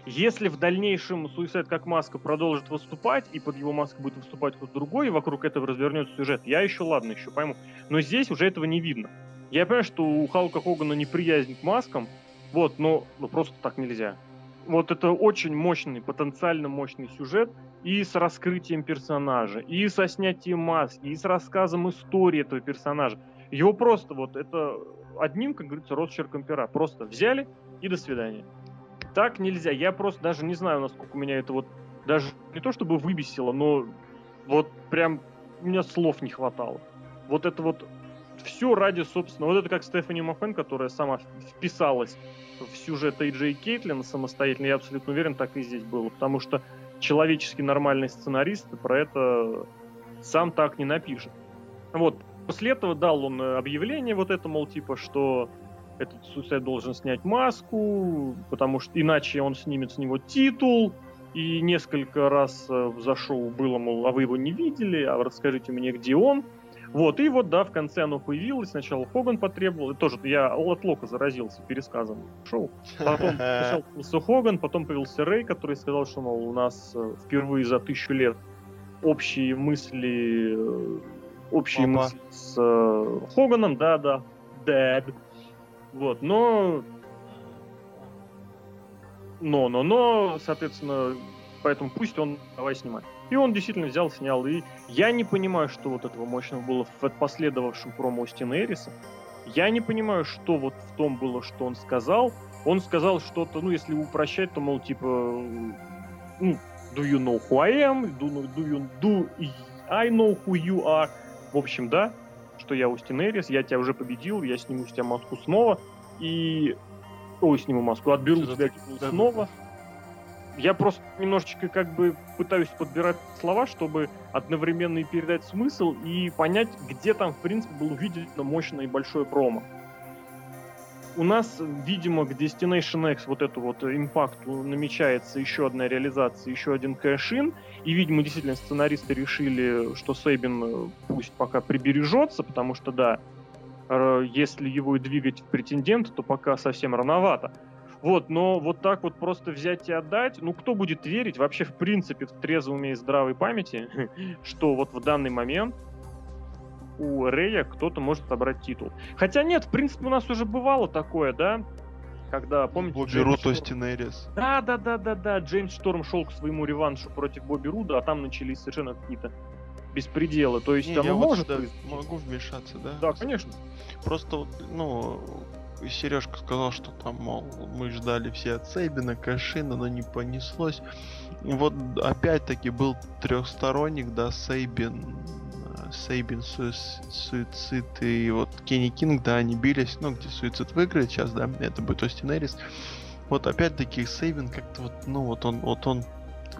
Если в дальнейшем Суисайд как маска продолжит выступать, и под его маской будет выступать кто-то другой, и вокруг этого развернется сюжет, я еще ладно, еще пойму. Но здесь уже этого не видно. Я понимаю, что у Халка Хогана неприязнь к маскам, вот, но ну, просто так нельзя. Вот это очень мощный, потенциально мощный сюжет, и с раскрытием персонажа, и со снятием маски, и с рассказом истории этого персонажа. Его просто вот это одним, как говорится, росчерком пера. Просто взяли и до свидания. Так нельзя. Я просто даже не знаю, насколько меня это вот даже не то чтобы выбесило, но вот прям у меня слов не хватало. Вот это вот все ради, собственно, вот это как Стефани Мафен, которая сама вписалась в сюжет AJ Кейтлина самостоятельно, я абсолютно уверен, так и здесь было, потому что человечески нормальный сценарист про это сам так не напишет. Вот, после этого дал он э, объявление вот это, мол, типа, что этот Суисайд должен снять маску, потому что иначе он снимет с него титул, и несколько раз э, за шоу было, мол, а вы его не видели, а расскажите мне, где он. Вот, и вот, да, в конце оно появилось. Сначала Хоган потребовал, тоже я от Лока заразился пересказом шоу. Потом появился Хоган, потом появился Рэй, который сказал, что, мол, у нас э, впервые за тысячу лет общие мысли, э, общие Папа. мысли с э, Хоганом, да-да, Dad. Вот, но... Но, но, но, соответственно, поэтому пусть он давай снимать. И он действительно взял, снял. И я не понимаю, что вот этого мощного было в последовавшем промо Остина Эриса. Я не понимаю, что вот в том было, что он сказал. Он сказал что-то, ну, если упрощать, то, мол, типа, ну, do you know who I am? Do, do you do I know who you are? В общем, да, что я Остин Эрис, я тебя уже победил, я сниму с тебя маску снова, и... Ой, сниму маску, отберу тебя снова. Я просто немножечко как бы пытаюсь подбирать слова, чтобы одновременно и передать смысл, и понять, где там, в принципе, было увидено мощное и большое промо. У нас, видимо, к Destination X вот эту вот импакту намечается еще одна реализация, еще один кэшин. И, видимо, действительно сценаристы решили, что Сейбин э, пусть пока прибережется, потому что, да, если его и двигать в претендент, то пока совсем рановато. Вот, но вот так вот просто взять и отдать, ну кто будет верить вообще в принципе в трезвом и здравой памяти, что вот в данный момент у Рэя кто-то может собрать титул. Хотя нет, в принципе, у нас уже бывало такое, да? Когда, помните... Бобби Руд, Остин Эрис. Да, да, да, да, да. Джеймс Шторм шел к своему реваншу против Бобби Руда, а там начались совершенно какие-то беспределы. То есть Не, оно я вот может быть. могу вмешаться, да? Да, конечно. Просто, вот, ну, Сережка сказал, что там, мол, мы ждали все от Сейбина, Кашина, но не понеслось. Вот опять-таки был трехсторонник, да, Сейбин, Сейбин, Су- Суицид и вот Кенни Кинг, да, они бились, ну, где Суицид выиграет сейчас, да, это будет Остин Эрис. Вот опять-таки Сейбин как-то вот, ну, вот он, вот он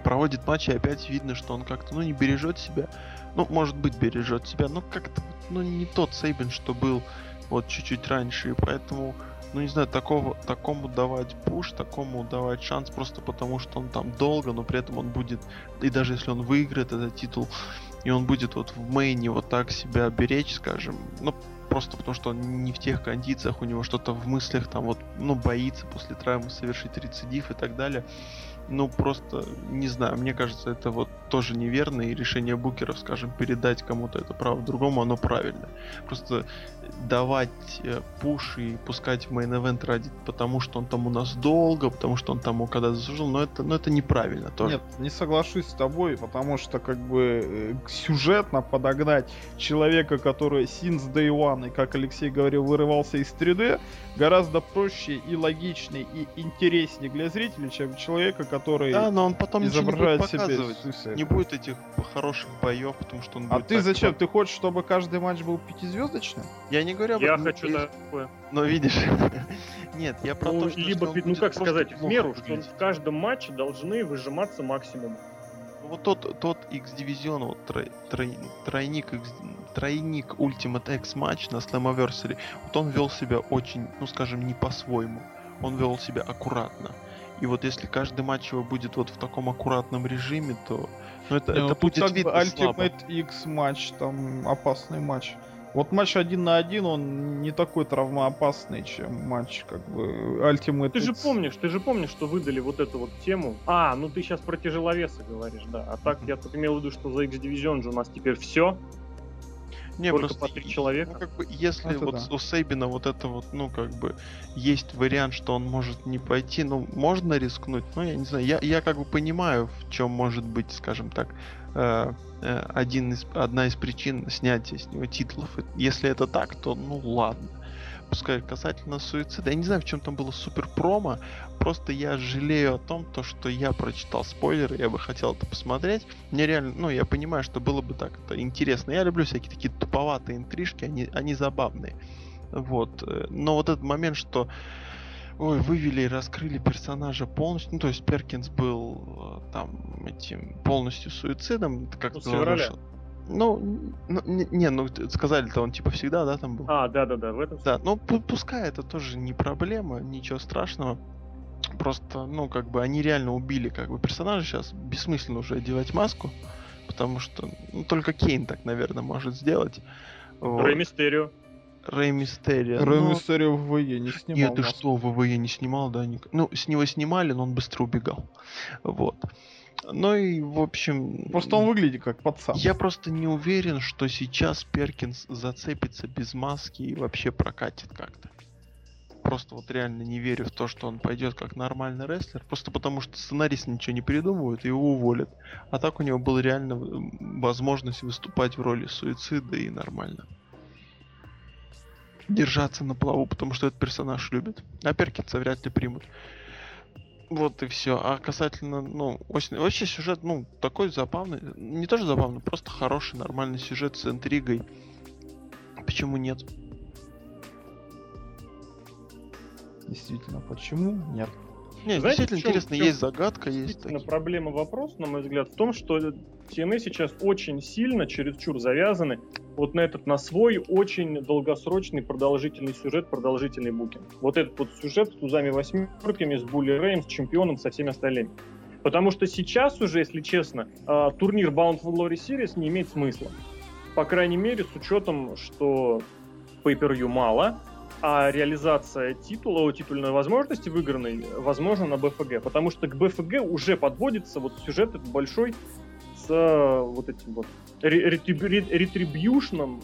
проводит матч, и опять видно, что он как-то, ну, не бережет себя. Ну, может быть, бережет себя, но как-то, ну, не тот Сейбин, что был вот чуть-чуть раньше, и поэтому, ну не знаю, такого, такому давать пуш, такому давать шанс просто потому, что он там долго, но при этом он будет, и даже если он выиграет этот титул, и он будет вот в мейне вот так себя беречь, скажем, ну просто потому что он не в тех кондициях, у него что-то в мыслях там вот, ну боится после травмы совершить рецидив и так далее. Ну, просто, не знаю, мне кажется, это вот тоже неверно, и решение букеров, скажем, передать кому-то это право другому, оно правильно. Просто давать э, пуш и пускать мейн-эвент ради, потому что он там у нас долго, потому что он там когда заслужил, но это, но это неправильно тоже. Нет, не соглашусь с тобой, потому что как бы э, сюжетно подогнать человека, который since day one, и как Алексей говорил, вырывался из 3D, гораздо проще и логичнее и интереснее для зрителей, чем человека, который Да, но он потом ничего не будет изображает себе показывать. Суицид. Не будет этих хороших боев, потому что он А будет ты так зачем? вот- Ты хочешь, чтобы каждый матч был пятизвездочным? Я не говорю об Я этом, хочу я- такое. Но видишь, нет, я про Ну, то, что либо, что ну как сказать, в меру, что выглядеть. в каждом матче должны выжиматься максимум. Ну, Вот тот, тот X-дивизион, вот трой- трой- тройник, X- тройник Ultimate X матч на Slammiversary, вот он вел себя очень, ну скажем, не по-своему. Он вел себя аккуратно. И вот если каждый матч его будет вот в таком аккуратном режиме, то ну, это, Не, ну это будет как видно слабо. Ultimate X матч, там опасный матч. Вот матч один на один, он не такой травмоопасный, чем матч как бы Ultimate Ты же X. помнишь, ты же помнишь, что выдали вот эту вот тему. А, ну ты сейчас про тяжеловесы говоришь, да. А так я тут имел в виду, что за X-Division же у нас теперь все. Не, только просто по три человека. Ну, как бы, если Это вот да. у Сейбина вот это вот, ну, как бы, есть вариант, что он может не пойти, ну, можно рискнуть, ну, я не знаю, я, я как бы понимаю, в чем может быть, скажем так, э, э, один из, одна из причин снятия с него титулов. И Если это так, то, ну, ладно. Пускай касательно суицида, я не знаю, в чем там было супер промо, просто я жалею о том, то, что я прочитал спойлеры, я бы хотел это посмотреть. Мне реально, ну, я понимаю, что было бы так это интересно. Я люблю всякие такие туповатые интрижки, они, они забавные. Вот. э, Но вот этот момент, что ой, вывели и раскрыли персонажа полностью, ну, то есть Перкинс был э, там этим полностью суицидом, как Ну, с февраля. Ну, ну, не, ну сказали-то он типа всегда, да, там был. А, да-да-да, в этом Да, ну пу- пускай это тоже не проблема, ничего страшного. Просто, ну, как бы они реально убили как бы персонажа сейчас. Бессмысленно уже одевать маску. Потому что ну, только Кейн так, наверное, может сделать. Вот. Рэй Мистерио. Рэй Мистерио. Рэй ну, Мистерио в ВЕ не снимал. Нет, ты маску. что, ВВЕ не снимал, да? ник- Ну, с него снимали, но он быстро убегал. Вот. Ну и, в общем... Просто он выглядит как пацан. Я просто не уверен, что сейчас Перкинс зацепится без маски и вообще прокатит как-то. Просто вот реально не верю в то, что он пойдет как нормальный рестлер. Просто потому что сценарист ничего не придумывают и его уволят. А так у него была реально м, возможность выступать в роли суицида и нормально. Держаться на плаву, потому что этот персонаж любит. А Перкинса вряд ли примут. Вот и все. А касательно, ну, очень, вообще сюжет, ну, такой забавный. Не тоже забавный, просто хороший, нормальный сюжет с интригой. Почему нет? Действительно, почему? Нет. Не, Знаете, действительно в чём- интересно, в чём есть загадка, есть Действительно, такие. проблема вопрос, на мой взгляд, в том, что TNA сейчас очень сильно, чересчур завязаны вот на этот, на свой очень долгосрочный продолжительный сюжет, продолжительный букинг. Вот этот вот сюжет с тузами восьмерками, с Булли Рэем, с чемпионом, со всеми остальными. Потому что сейчас уже, если честно, а, турнир Bound for Glory Series не имеет смысла. По крайней мере, с учетом, что pay-per-view мало, а реализация титула, титульной возможности выигранной, возможно на БФГ. Потому что к БФГ уже подводится вот сюжет этот большой с вот этим вот ретрибьюшном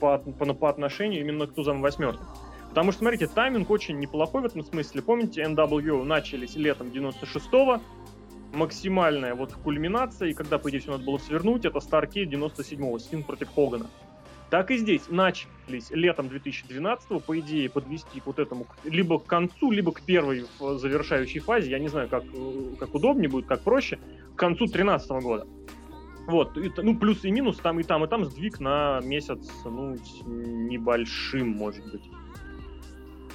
по, по, по отношению именно к тузам восьмеркам. Потому что, смотрите, тайминг очень неплохой в этом смысле. Помните, NWO начались летом 96-го, максимальная вот кульминация, и когда, по идее, все надо было свернуть, это Старкейд 97-го, Стинг против Хогана. Так и здесь начались летом 2012 по идее, подвести вот этому либо к концу, либо к первой завершающей фазе, я не знаю, как, э, как удобнее будет, как проще, к концу 2013 года. Вот, ну, плюс и минус, там и там, и там сдвиг на месяц, ну, небольшим, может быть.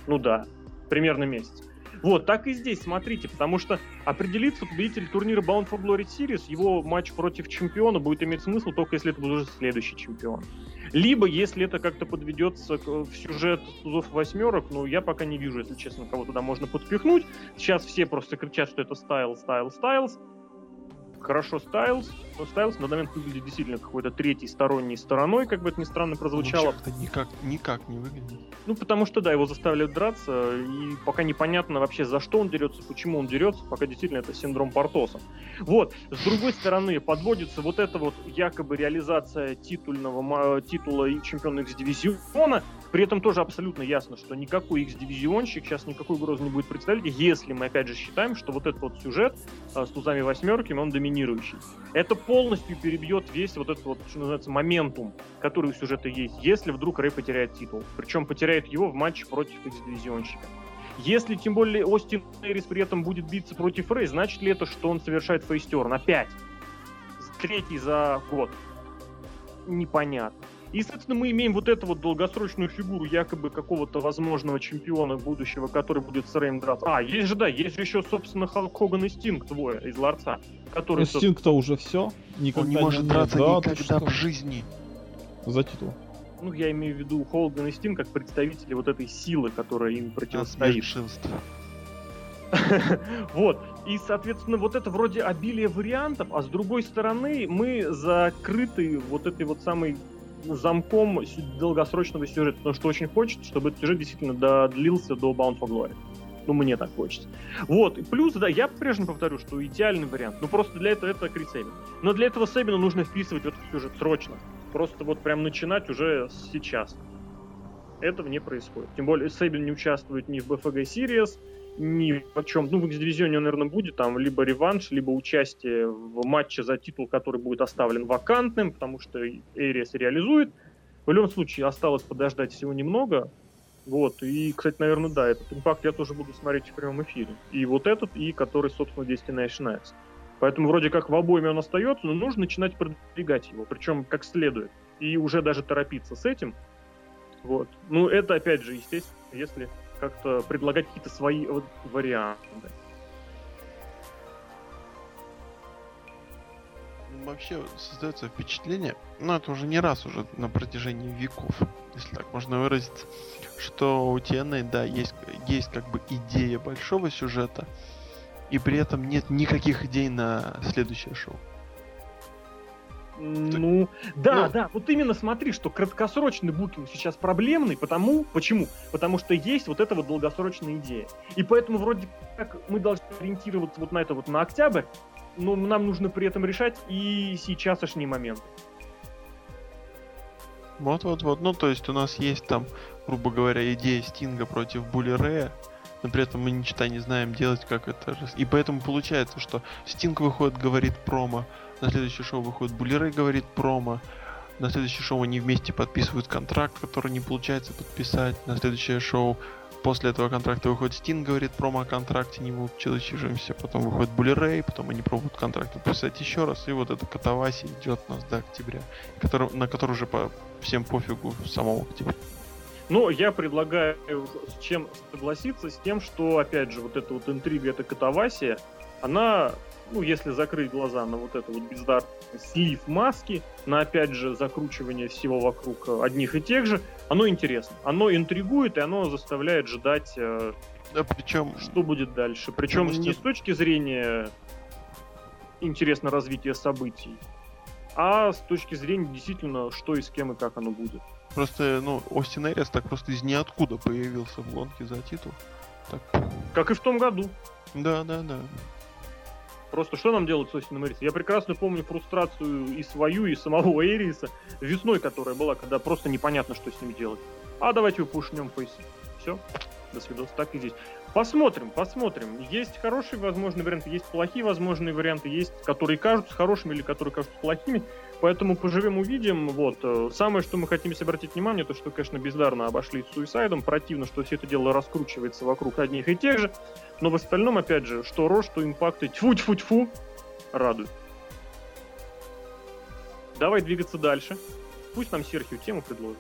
Ну да, примерно месяц. Вот, так и здесь, смотрите, потому что определиться победитель турнира Bound for Glory Series, его матч против чемпиона будет иметь смысл только если это будет уже следующий чемпион. Либо, если это как-то подведется в сюжет тузов восьмерок, ну, я пока не вижу, если честно, кого туда можно подпихнуть. Сейчас все просто кричат, что это Стайлз, Стайлз, Стайлз, хорошо Стайлз, но Стайлз на момент выглядит действительно какой-то третьей сторонней стороной, как бы это ни странно прозвучало. Ну, никак, никак не выглядит. Ну, потому что, да, его заставляют драться, и пока непонятно вообще, за что он дерется, почему он дерется, пока действительно это синдром Портоса. Вот, с другой стороны, подводится вот эта вот якобы реализация титульного титула и чемпиона X-дивизиона, при этом тоже абсолютно ясно, что никакой X-дивизионщик сейчас никакой угрозы не будет представлять, если мы, опять же, считаем, что вот этот вот сюжет а, с тузами восьмерками, он доминирующий. Это полностью перебьет весь вот этот вот, что называется, моментум, который у сюжета есть, если вдруг Рэй потеряет титул. Причем потеряет его в матче против X-дивизионщика. Если, тем более, Остин Эрис при этом будет биться против Рэй, значит ли это, что он совершает фейстерн опять? Третий за год. Непонятно. И, соответственно, мы имеем вот эту вот долгосрочную фигуру якобы какого-то возможного чемпиона будущего, который будет с Рэем драться. А, есть же, да, есть же еще, собственно, Халк Хоган и Стинг двое из Ларца. Который, Стинг-то уже все. Никогда Он не может не... драться да, никогда в жизни. За титул. Ну, я имею в виду Холган и Стинг как представители вот этой силы, которая им противостоит. Вот. И, соответственно, вот это вроде обилие вариантов, а с другой стороны, мы закрыты вот этой вот самой замком долгосрочного сюжета, потому что очень хочется, чтобы этот сюжет действительно додлился до Bound for Glory. Ну, мне так хочется. Вот. И плюс, да, я по-прежнему повторю, что идеальный вариант. Ну, просто для этого это Крис Эббин. Но для этого Сэбина нужно вписывать в этот сюжет срочно. Просто вот прям начинать уже сейчас. Этого не происходит. Тем более Сэбин не участвует ни в BFG Series, ни в чем. Ну, в X-дивизионе он, наверное, будет там либо реванш, либо участие в матче за титул, который будет оставлен вакантным, потому что Эриас реализует. В любом случае, осталось подождать всего немного. Вот, и, кстати, наверное, да, этот импакт я тоже буду смотреть в прямом эфире. И вот этот, и который, собственно, Destination X. Поэтому вроде как в обоими он остается, но нужно начинать продвигать его, причем как следует. И уже даже торопиться с этим. Вот. Ну, это, опять же, естественно, если как-то предлагать какие-то свои вот, варианты. Вообще создается впечатление, ну это уже не раз уже на протяжении веков, если так можно выразиться, что у TNA, да, есть, есть как бы идея большого сюжета, и при этом нет никаких идей на следующее шоу. Ну, да, ну... да, вот именно смотри, что краткосрочный букинг сейчас проблемный, потому, почему? Потому что есть вот эта вот долгосрочная идея. И поэтому вроде как мы должны ориентироваться вот на это вот на октябрь, но нам нужно при этом решать и сейчас аж не момент. Вот-вот-вот, ну то есть у нас есть там, грубо говоря, идея Стинга против Булли Рэя, но при этом мы ничего не знаем делать, как это... И поэтому получается, что Стинг выходит, говорит промо, на следующее шоу выходит Булерей, говорит промо. На следующее шоу они вместе подписывают контракт, который не получается подписать. На следующее шоу после этого контракта выходит Стин, говорит промо о контракте, не получившемся. Потом выходит Булерей, потом они пробуют контракт подписать еще раз. И вот эта катавасия идет у нас до октября, который, на который уже по всем пофигу самого октября. Но я предлагаю с чем согласиться, с тем, что, опять же, вот эта вот интрига, эта катавасия, она ну, если закрыть глаза на вот это вот бездарный слив маски, на, опять же, закручивание всего вокруг одних и тех же, оно интересно. Оно интригует, и оно заставляет ждать, э, Да, причем что будет дальше. Причем Потому что- не с точки зрения интересно развития событий, а с точки зрения действительно, что и с кем и как оно будет. просто, ну, Остин Эрис так просто из ниоткуда появился в гонке за титул. Так, Как и в том году. да, да, да. Просто что нам делать с Остином Эрисом? Я прекрасно помню фрустрацию и свою, и самого Эриса весной, которая была, когда просто непонятно, что с ним делать. А давайте его пушнем по Все, до свидос, так и здесь. Посмотрим, посмотрим. Есть хорошие возможные варианты, есть плохие возможные варианты, есть, которые кажутся хорошими или которые кажутся плохими. Поэтому поживем, увидим. Вот. э, Самое, что мы хотим обратить внимание, то, что, конечно, бездарно обошли с суисайдом. Противно, что все это дело раскручивается вокруг одних и тех же. Но в остальном, опять же, что Ро, что импакты, тьфу-тьфу-тьфу, радует. Давай двигаться дальше. Пусть нам Серхио тему предложит.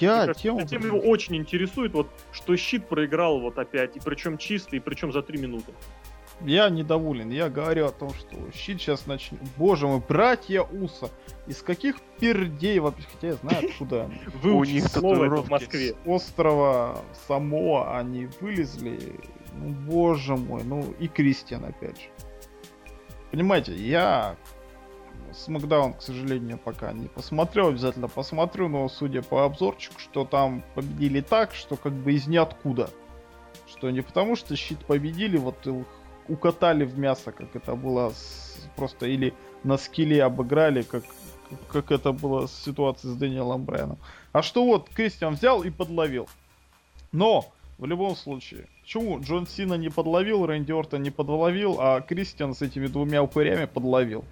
Я кажется, тему... тема его очень интересует, вот, что щит проиграл вот опять, и причем чисто, и причем за три минуты. Я недоволен. Я говорю о том, что щит сейчас начнет. Боже мой, братья Уса. Из каких пердей вообще? Хотя я знаю, откуда они. Выучить них слово в. Москве. С острова Самоа они вылезли. Ну, боже мой. Ну, и Кристиан опять же. Понимаете, я Смакдаун, к сожалению, пока не посмотрел. Обязательно посмотрю, но судя по обзорчику, что там победили так, что как бы из ниоткуда. Что не потому, что щит победили, вот их укатали в мясо, как это было с- просто, или на скилле обыграли, как, как это было с ситуацией с Дэниелом Брайаном. А что вот Кристиан взял и подловил. Но, в любом случае, почему Джон Сина не подловил, Рэнди Ортон не подловил, а Кристиан с этими двумя упырями подловил?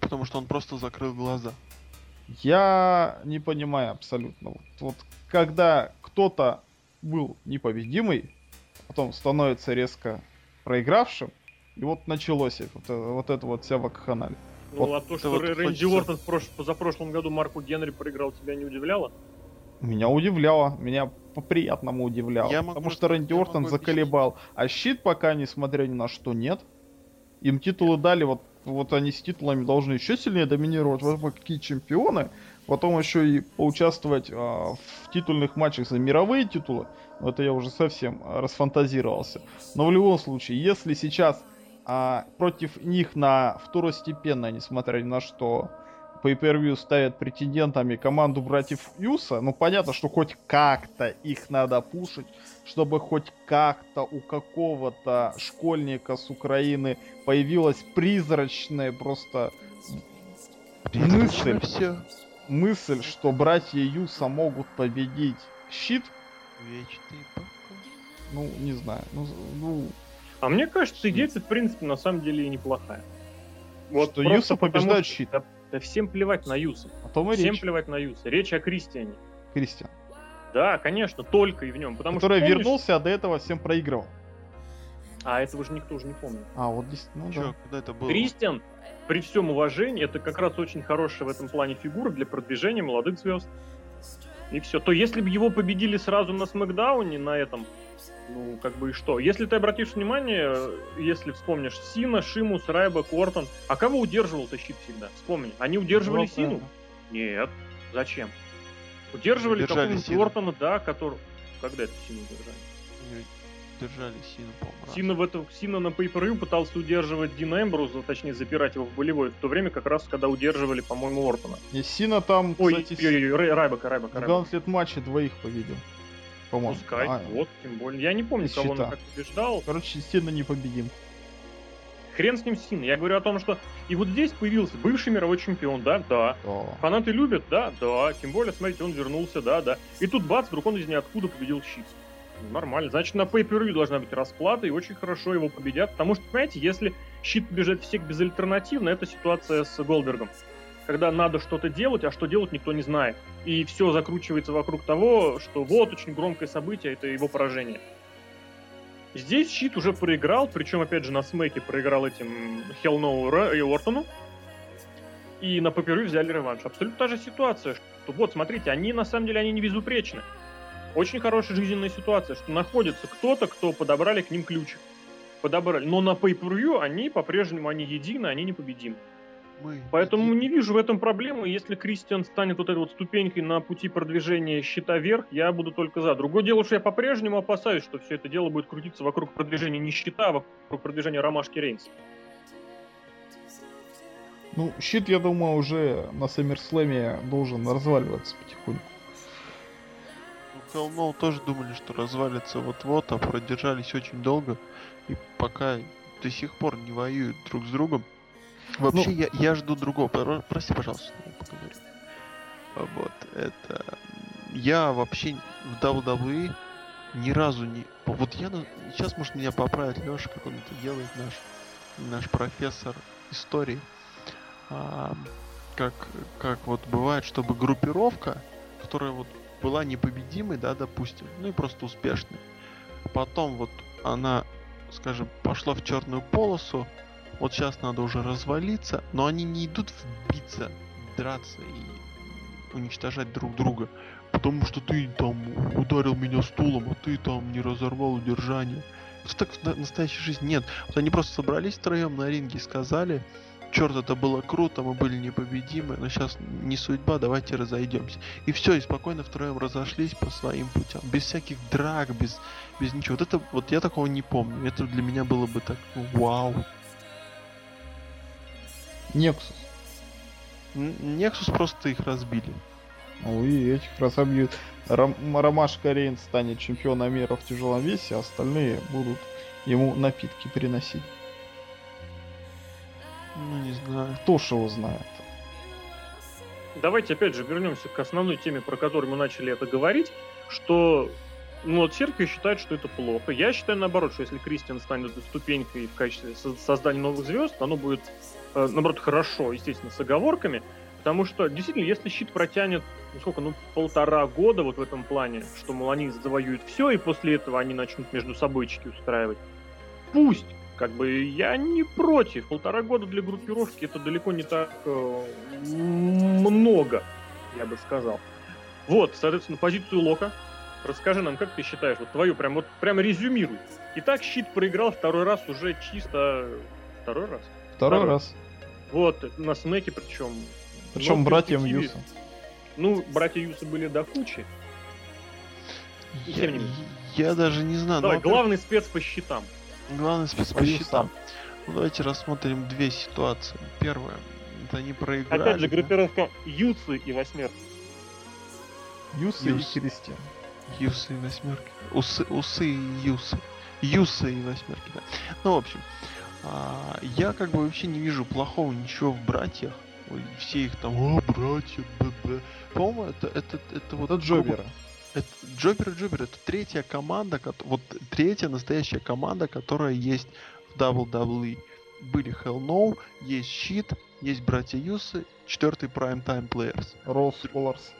Потому что он просто закрыл глаза. Я не понимаю абсолютно. Вот, вот когда кто-то был непобедимый, потом становится резко проигравшим, и вот началось вот, это- вот это вот вся вакханалия. Ну, Вот а то, что вот Рэ- Рэнди хочется- Уортон в прош- позапрошлом году Марку Генри проиграл, тебя не удивляло? Меня удивляло, меня по-приятному удивляло. Я могу потому что Рэнди я Ортон могу заколебал. А щит пока, несмотря ни на что, нет. Им титулы дали, вот, вот они с титулами должны еще сильнее доминировать, вот вот какие чемпионы. Потом еще и поучаствовать а, в титульных матчах за мировые титулы. Это я уже совсем а, расфантазировался. Но в любом случае, если сейчас а, против них на второстепенное, несмотря ни на что, по per ставят претендентами команду братьев Юса, ну понятно, что хоть как-то их надо пушить, чтобы хоть как-то у какого-то школьника с Украины появилась призрачная просто мысль, все. мысль, что братья Юса могут победить щит, Вечный покой. ну, не знаю, ну, ну, А мне кажется, идея в принципе, на самом деле и неплохая. Вот что Юса потому побеждает что- щит. Да, да всем плевать на Юса. О том и Всем речь, плевать на Юса. Речь о Кристиане. Кристиан. Да, конечно, только и в нем. Потому который что помнишь- вернулся, а до этого всем проигрывал. А этого же никто уже не помнит. А, вот здесь, ну Чё, да. когда это было? Кристиан, при всем уважении, это как раз очень хорошая в этом плане фигура для продвижения молодых звезд. И все. То если бы его победили сразу на Смакдауне, на этом, ну, как бы и что? Если ты обратишь внимание, если вспомнишь Сина, Шимус, Райбек, Ортон, а кого удерживал-то щит всегда? Вспомни. Они удерживали Вот Сину? Нет. Зачем? Удерживали какого-нибудь Сину. Ортона, да, который... Когда это Сину удержали? Держали Сину, по-моему. Сина, в это, Сина на pay пытался удерживать Дина Эмбруза, точнее запирать его в болевой, в то время как раз, когда удерживали, по-моему, Ортона. И Сина там, Ой, кстати, ой, ой, ой, Райбека, Райбека, в Райбека. ганслет матче двоих победил. По-моему. Пускай, А, вот, тем более. Я не помню, кого он щита. как побеждал. Короче, Сина непобедим. Хрен с ним Сина. Я говорю о том, что и вот здесь появился бывший мировой чемпион, да, да. Да. Фанаты любят, да, да. Тем более, смотрите, он вернулся, да, да. И тут бац, вдруг он из ниоткуда победил щит. Нормально. Значит, на pay должна быть расплата, и очень хорошо его победят. Потому что, понимаете, если щит побежит всех безальтернативно, это ситуация с Голдбергом. Когда надо что-то делать, а что делать никто не знает. И все закручивается вокруг того, что вот очень громкое событие, это его поражение. Здесь щит уже проиграл, причем, опять же, на смеке проиграл этим Ра- и Ортону. И на паперу взяли реванш. Абсолютно та же ситуация, что вот, смотрите, они на самом деле они не безупречны. Очень хорошая жизненная ситуация, что находится кто-то, кто подобрали к ним ключик. подобрали. Но на pay-per-view они по-прежнему, они едины, они непобедимы. Мы Поэтому едины. не вижу в этом проблемы. Если Кристиан станет вот этой вот ступенькой на пути продвижения щита вверх, я буду только за. Другое дело, что я по-прежнему опасаюсь, что все это дело будет крутиться вокруг продвижения не щита, а вокруг продвижения Ромашки Рейнса. Ну, щит, я думаю, уже на Саммерслэме должен разваливаться потихоньку. Ну, Hell No тоже думали, что развалится вот-вот, а продержались очень долго. И пока до сих пор не воюют друг с другом. Вообще, я, я жду другого. Про- Прости, пожалуйста, я поговорю. Вот, это... Я вообще в WWE ни разу не... Вот я... Сейчас, может, меня поправит Леша, как он это делает, наш, наш профессор истории. А, как, как вот бывает, чтобы группировка, которая вот была непобедимой, да, допустим, ну и просто успешной. Потом вот она, скажем, пошла в черную полосу, вот сейчас надо уже развалиться, но они не идут вбиться, драться и уничтожать друг друга, потому что ты там ударил меня стулом, а ты там не разорвал удержание. Вот так в на- настоящей жизни нет. Вот они просто собрались втроем на ринге и сказали, черт, это было круто, мы были непобедимы, но сейчас не судьба, давайте разойдемся. И все, и спокойно втроем разошлись по своим путям. Без всяких драк, без, без ничего. Вот это вот я такого не помню. Это для меня было бы так вау. Нексус. Н- Nexus просто их разбили. Ну и этих разобьют. Ром- Ромашка Рейн станет чемпионом мира в тяжелом весе, а остальные будут ему напитки переносить. Ну, не знаю. Кто ж его знает? Давайте опять же вернемся к основной теме, про которую мы начали это говорить, что ну, вот Серхио считает, что это плохо. Я считаю наоборот, что если Кристиан станет ступенькой в качестве со- создания новых звезд, оно будет, э, наоборот, хорошо, естественно, с оговорками, потому что, действительно, если щит протянет, ну, сколько, ну, полтора года вот в этом плане, что, мол, они завоюют все, и после этого они начнут между собойчики устраивать, пусть, как бы, я не против. Полтора года для группировки это далеко не так э, много, я бы сказал. Вот, соответственно, позицию Лока. Расскажи нам, как ты считаешь, вот твою прям вот прям резюмируй. Итак, щит проиграл второй раз уже чисто второй раз. Второй Второй. раз. Вот, на снеке причем. Причем в братьям Юса. Ну, братья Юсы были до кучи. Я, я даже не знаю. ну, Давай, во-первых, главный спец по щитам. Главный спец по счетам. Ну, давайте рассмотрим две ситуации. Первая. Это они проиграли. Опять же, группировка Юсы и восьмерки. Юсы Юс. и Кристиан. Юсы и восьмерки. Усы, усы и юсы. Юсы и восьмерки, да. Ну, в общем, а, я как бы вообще не вижу плохого ничего в братьях. Ой, Все их там, о, братья, б По-моему, это, это, это вот... Это грубо- Джобера. Это Джобер и Джобер это третья команда, вот третья настоящая команда, которая есть в WWE. Были Hell No, есть Щит, есть братья Юсы, четвертый Prime Time Players. Роуз Колорс.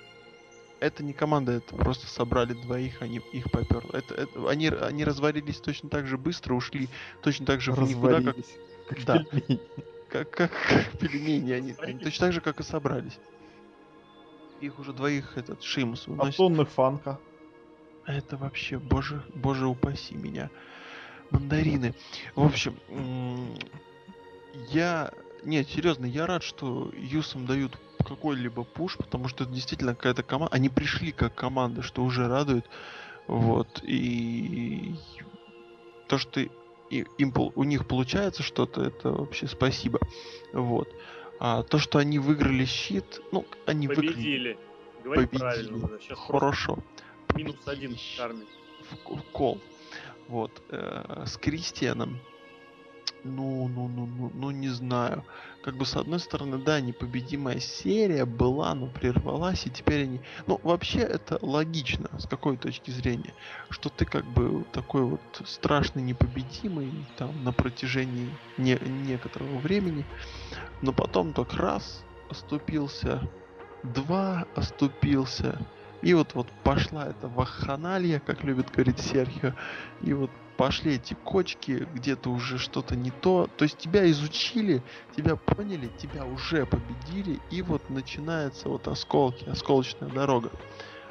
Это не команда, это просто собрали двоих, они их поперло. Это, это- они, они развалились точно так же быстро, ушли точно так же в никуда, как. Как Да. пельмени. как, как, как пельмени. Они, они точно так же, как и собрались. Их уже двоих этот Шимус А выносит. тонны фанка. Это вообще, боже, боже упаси меня. Мандарины. В общем, я... Нет, серьезно, я рад, что Юсам дают какой-либо пуш, потому что это действительно какая-то команда. Они пришли как команда, что уже радует. Вот. И то, что и- им, у них получается что-то, это вообще спасибо. Вот. А то, что они выиграли щит, ну, они выиграли. Победили. Говори Победили. правильно уже. Сейчас Хорошо. минус один в карме. в в кол. Вот. э, с Кристианом. Ну, ну, ну, ну, ну, не знаю. Как бы с одной стороны, да, непобедимая серия была, но прервалась, и теперь они. Ну, вообще это логично, с какой точки зрения, что ты как бы такой вот страшный непобедимый там на протяжении не- некоторого времени, но потом так раз оступился, два оступился, и вот вот пошла эта вахханалия, как любит говорить Серхио, и вот пошли эти кочки, где-то уже что-то не то. То есть тебя изучили, тебя поняли, тебя уже победили, и вот начинается вот осколки, осколочная дорога.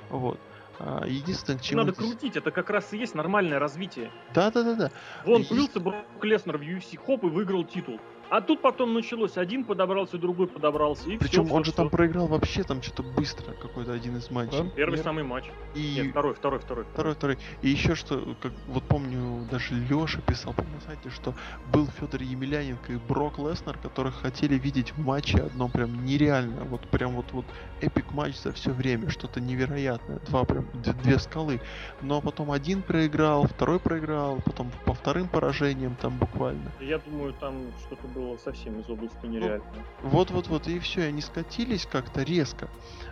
Вот. А, единственное, к чему... Надо здесь- крутить, это как раз и есть нормальное развитие. Да-да-да-да. Вон, Есть. плюился Брок Леснер в UFC, хоп, и выиграл титул. А тут потом началось, один подобрался, другой подобрался, и Причем всё, он всё, же там всё. проиграл вообще там что-то быстро, какой-то один из матчей. Да? Первый Нет. самый матч. И Нет, второй, второй, второй. Второй, второй. И еще что, как вот помню, даже Леша писал по на сайте, что был Федор Емельяненко и Брок Леснер, которых хотели видеть в матче одном прям нереально. Вот прям вот вот эпик матч за все время, что-то невероятное. Два прям две скалы. Но потом один проиграл, второй проиграл, потом по вторым поражениям там буквально. Я думаю, там что-то было совсем из области нереального. Вот-вот-вот, и все, и они скатились как-то резко.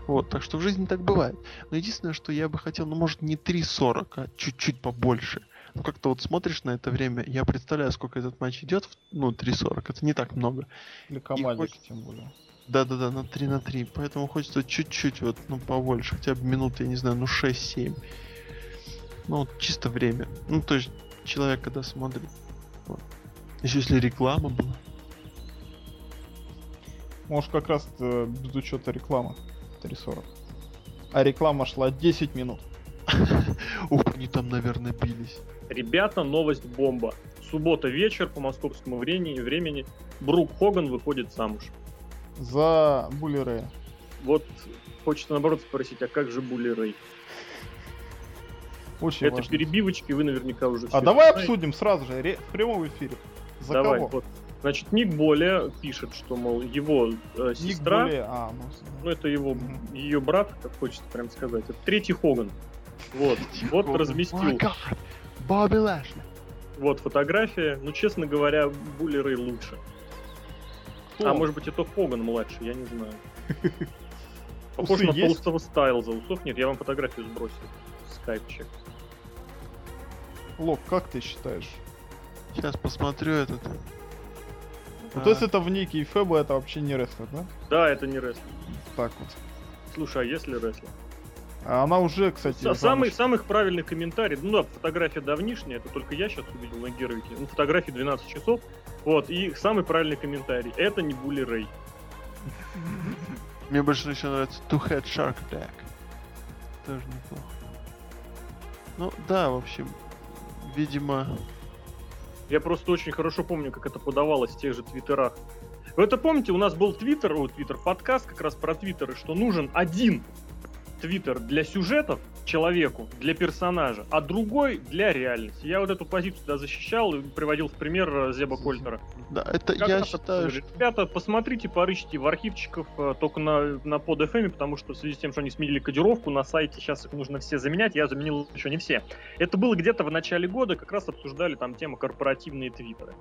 Вот, так что в жизни так бывает. Но единственное, что я бы хотел, ну, может, не 3.40, а чуть-чуть побольше. Ну, как-то вот смотришь на это время, я представляю, сколько этот матч идет, ну, 3.40, это не так много. Для команды, хоть- тем более. Да-да-да, на 3 на 3, поэтому хочется чуть-чуть вот, ну, побольше, хотя бы минут, я не знаю, ну, 6-7. Ну, вот чисто время. Ну, то есть, человек, когда смотрит. Вот. Еще если реклама была. Может, как раз э, без учета рекламы 3.40. А реклама шла 10 минут. Ух, они там, наверное, бились. Ребята, новость бомба. Суббота вечер по московскому времени, времени. Брук Хоган выходит замуж. За Булли. Вот хочется наоборот спросить, а как же Булли? Очень Это важно. перебивочки, вы наверняка уже А давай знаете. обсудим сразу же, ре- в прямом эфире. За Давай, кого? вот. Значит, Ник Боля пишет, что, мол, его э, Ник сестра, Булли- а, ну, ну это его, Мгм. ее брат, как хочется прям сказать, это третий Хоган. Вот, вот разместил. Бобби Лэшли. Вот фотография. Ну, честно говоря, Булли Рэй лучше. Кто А может быть это Хоган младший, я не знаю. Похож на толстого Стайлза. Усов нет, я вам фотографию сбросил. Скайпчик. Лок, как ты считаешь? Сейчас посмотрю этот. Ну, А, то есть это в Нике и Фэбо это вообще не рестлер, да? Да, это не рестлер. Так вот. Слушай, а если рестлер? А она уже, кстати, Са- Самый, самых правильных комментарий, ну да, фотография давнишняя, это только я сейчас увидел на Геровике. Ну, фотографии 12 часов. Вот, и самый правильный комментарий. Это не Булли Рэй. Мне больше еще нравится Two Head Shark Attack. Тоже неплохо. Ну да, в общем, видимо, Я просто очень хорошо помню, как это подавалось в тех же твиттерах. Вы это помните, у нас был твиттер, о, твиттер, подкаст как раз про твиттеры, что нужен один твиттер для сюжетов человеку, для персонажа, а другой для реальности. Я вот эту позицию да, защищал и приводил в пример э, Зеба Кольтера. да, это Как я раз считаю, что... Ребята, посмотрите, порыщите в архивчиков э, только на, на под FM, потому что в связи с тем, что они сменили кодировку на сайте, сейчас их нужно все заменять, я заменил еще не все. Это было где-то в начале года, как раз обсуждали там тему корпоративные твиттеры.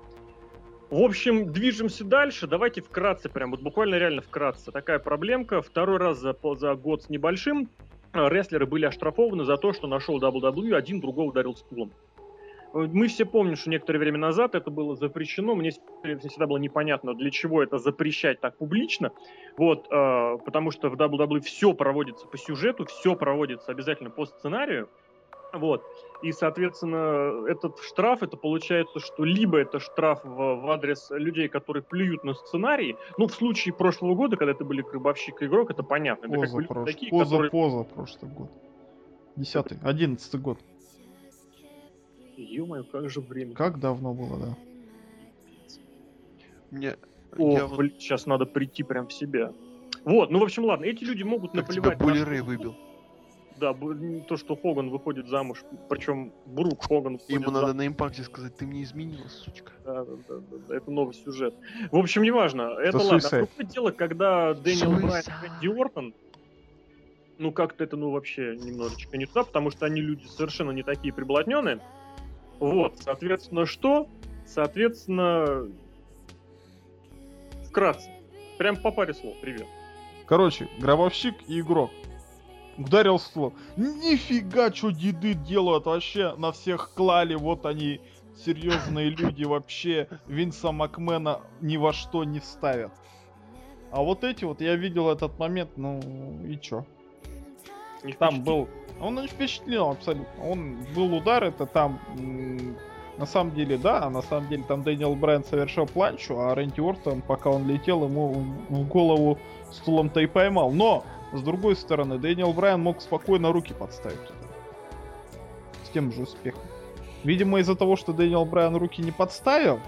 В общем, движемся дальше. Давайте вкратце, прям вот буквально реально вкратце. Такая проблемка. Второй раз за, за год с небольшим э, рестлеры были оштрафованы за то, что нашел WWE, один другого ударил стулом. Мы все помним, что некоторое время назад это было запрещено. Мне всегда было непонятно, для чего это запрещать так публично. Вот, э, потому что в WWE все проводится по сюжету, все проводится обязательно по сценарию. Вот. И, соответственно, этот штраф, это получается, что либо это штраф в, в адрес людей, которые плюют на сценарий. Ну, в случае прошлого года, когда это были гробовщик и игрок, это понятно. Это как Поза, бы люди прош- такие, поза, которые... поза прошлый год. Десятый, одиннадцатый год. Ё-моё, как же время. Как давно было, да? Мне... О, я вот... блин, сейчас надо прийти прям в себя. Вот, ну, в общем, ладно, эти люди могут Как тебя наплевать... на что- Рэй выбил. Да, то, что Хоган выходит замуж, причем Брук Хоган выходит Ему надо замуж. на импакте сказать, ты мне изменила, сучка. Да, да, да, да, да, это новый сюжет. В общем, неважно. Это Это ладно. Suicide. А другое дело, когда Дэниел Брайан и Рэнди Ортон, ну как-то это, ну вообще немножечко не туда, потому что они люди совершенно не такие приблотненные. Вот, соответственно, что? Соответственно, вкратце. Прям по паре слов. Привет. Короче, гробовщик и игрок. Ударил стул. Нифига, что деды делают вообще на всех клали. Вот они, серьезные люди, вообще Винса Макмена ни во что не ставят. А вот эти вот, я видел этот момент, ну и чё? Не Там был... Он не впечатлил абсолютно. Он был удар, это там... На самом деле, да, на самом деле там Дэниел Брайан совершил планчу, а Рэнди Ортон, пока он летел, ему в голову стулом-то и поймал. Но С другой стороны, Дэниел Брайан мог спокойно руки подставить. С тем же успехом. Видимо, из-за того, что Дэниел Брайан руки не подставил,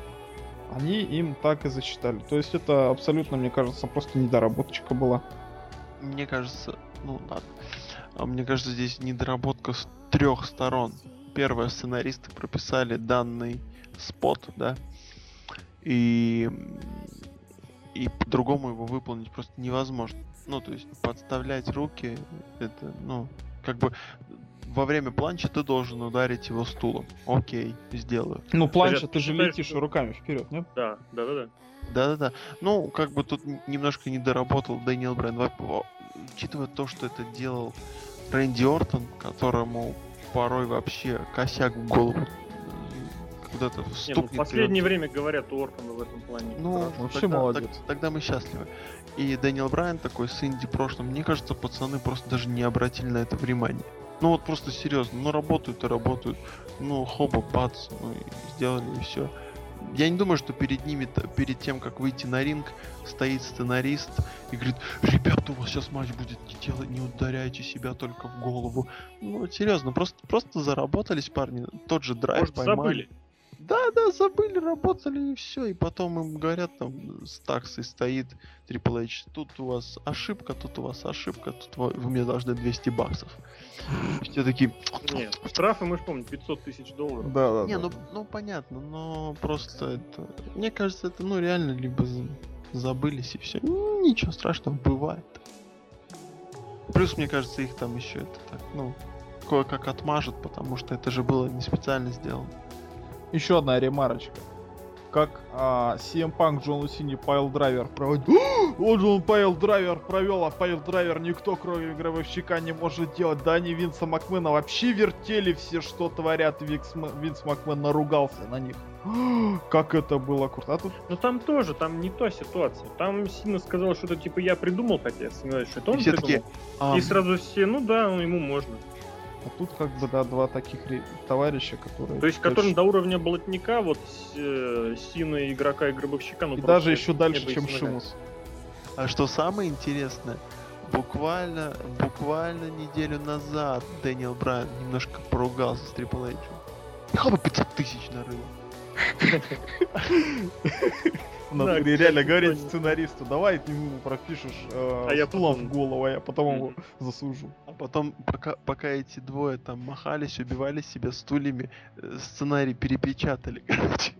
они им так и засчитали. То есть это абсолютно, мне кажется, просто недоработочка была. Мне кажется, ну ладно. А мне кажется, здесь недоработка с трех сторон. Первое, сценаристы прописали данный спот, да, и и по-другому его выполнить просто невозможно. Ну, то есть подставлять руки, это, ну, как бы во время планча ты должен ударить его стулом. Окей, сделаю. Ну, планча, ты же летишь руками вперед, нет? Да, да, да, да. Да-да-да. Ну, как бы тут немножко не доработал Дэниел Брайан. Учитывая то, что это делал Рэнди Ортон, которому порой вообще косяк в голову куда-то Не, ну, в последнее вперед. время говорят у Ортона в этом плане. Ну, хорошо. Вообще тогда, молодец. так- тогда мы счастливы. И Дэниел Брайан такой с инди прошлым, мне кажется, пацаны просто даже не обратили на это внимание. Ну вот просто серьезно, ну работают и работают. Ну хоба, бац, ну и сделали и все. Я не думаю, что перед ними, перед тем, как выйти на ринг, стоит сценарист и говорит, ребята, у вас сейчас матч будет, не, делай, не ударяйте себя только в голову. Ну, серьезно, просто, просто заработались парни, тот же драйв Может, поймали. забыли? Да, да, забыли, работали и все. И потом им говорят, там, с таксой стоит Triple H, тут у вас ошибка, тут у вас ошибка, тут вы вы мне должны 200 баксов. Все такие, Нет, штрафы, мы же помним, 500 тысяч долларов. Да, да, не, ну, ну понятно, но просто это... Мне кажется, это, ну, реально, либо за- забылись и все. Ничего страшного, бывает. Плюс, мне кажется, их там еще это так, ну, кое-как отмажет, потому что это же было не специально сделано. Еще одна ремарочка. Как а, CM Punk Джону Сине piledriver проводил. Вот же он piledriver провел, а piledriver никто, кроме гробовщика, не может делать. Да они Винса Макмена вообще вертели все, что творят. Викс Винс Макмен наругался на них. Как это было круто. А тут Но там тоже, там не та ситуация. Там Сина сказал что-то типа я придумал, хотя я сомневаюсь, что это И он все такие, придумал. «А, И сразу все, ну да, ну, ему можно. А тут как бы, да, два таких товарища, которые... То есть, точно- которым до уровня болотника, вот э, Сина, игрока и гробовщика, ну И даже еще дальше, чем. Шимус. А что самое интересное, буквально, буквально неделю назад Дэниел Брайан немножко поругался с Triple H. Бы 500 тысяч нарыл. Надо Да, ре- реально говорить сценаристу, давай ты ему пропишешь э, А я потом- в голову, а я потом его засужу. А потом, пока, пока эти двое там махались, убивали себя стульями, э, сценарий перепечатали, короче.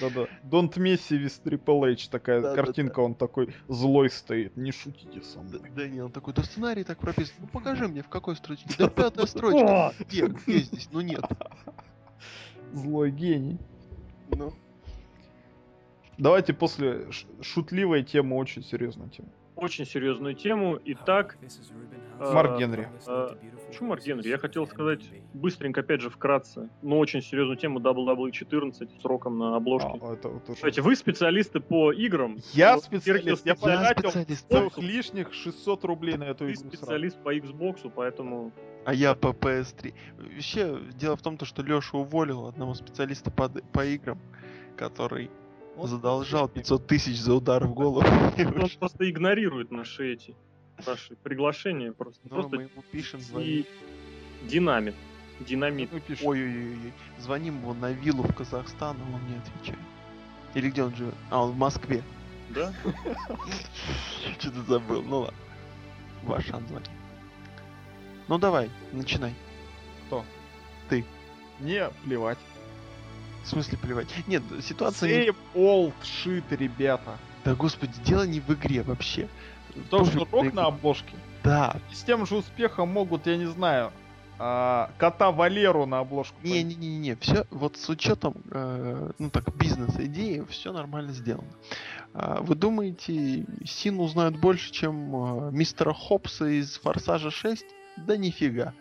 Да-да. Don't mess with Triple H, такая Да-да-да. картинка, он такой злой стоит, не шутите со мной. Дэниел такой, да сценарий так прописан. Ну покажи мне, в какой строчке. Да пятая строчка. Где? Где здесь? Ну нет. Злой гений. Ну. Давайте после шутливой темы очень серьезную тему. Очень серьезную тему. Итак, э, Марк Генри. э, почему Марк Генри? Я хотел сказать быстренько, опять же, вкратце, но очень серьезную тему WWE 14 с роком на обложке. А, это уже- Кстати, вы специалисты по играм. Я Вот специалист, я потратил целых лишних 600 рублей на эту Ты игру. сразу. специалист по Xbox, поэтому А я по PS3. Вообще, дело в том, то, что Леша уволил одного специалиста по, по играм, который Задолжал 500 тысяч за удар в голову. он просто игнорирует наши эти наши приглашения. Просто, Ну, просто мы ему пишем, и звоним. динамит. Динамит. Ну. Ой-ой-ой, звоним его на виллу в Казахстан, а он не отвечает. Или где он живет? А, он в Москве. Да? Что-то забыл. Ну ладно. Ваш звонить. Ну давай, начинай. Не плевать. В смысле плевать? Нет, ситуация... не- Same old shit, ребята. Да господи, дело не в игре вообще. То, Тоже что рок на обложке. Да. С тем же успехом могут, я не знаю, а, кота Валеру на обложку. Не-не-не-не, все вот с учетом, э, ну так, бизнес-идеи, все нормально сделано. А, вы думаете, Син узнает больше, чем э, мистера Хопса из Форсажа 6? Да нифига.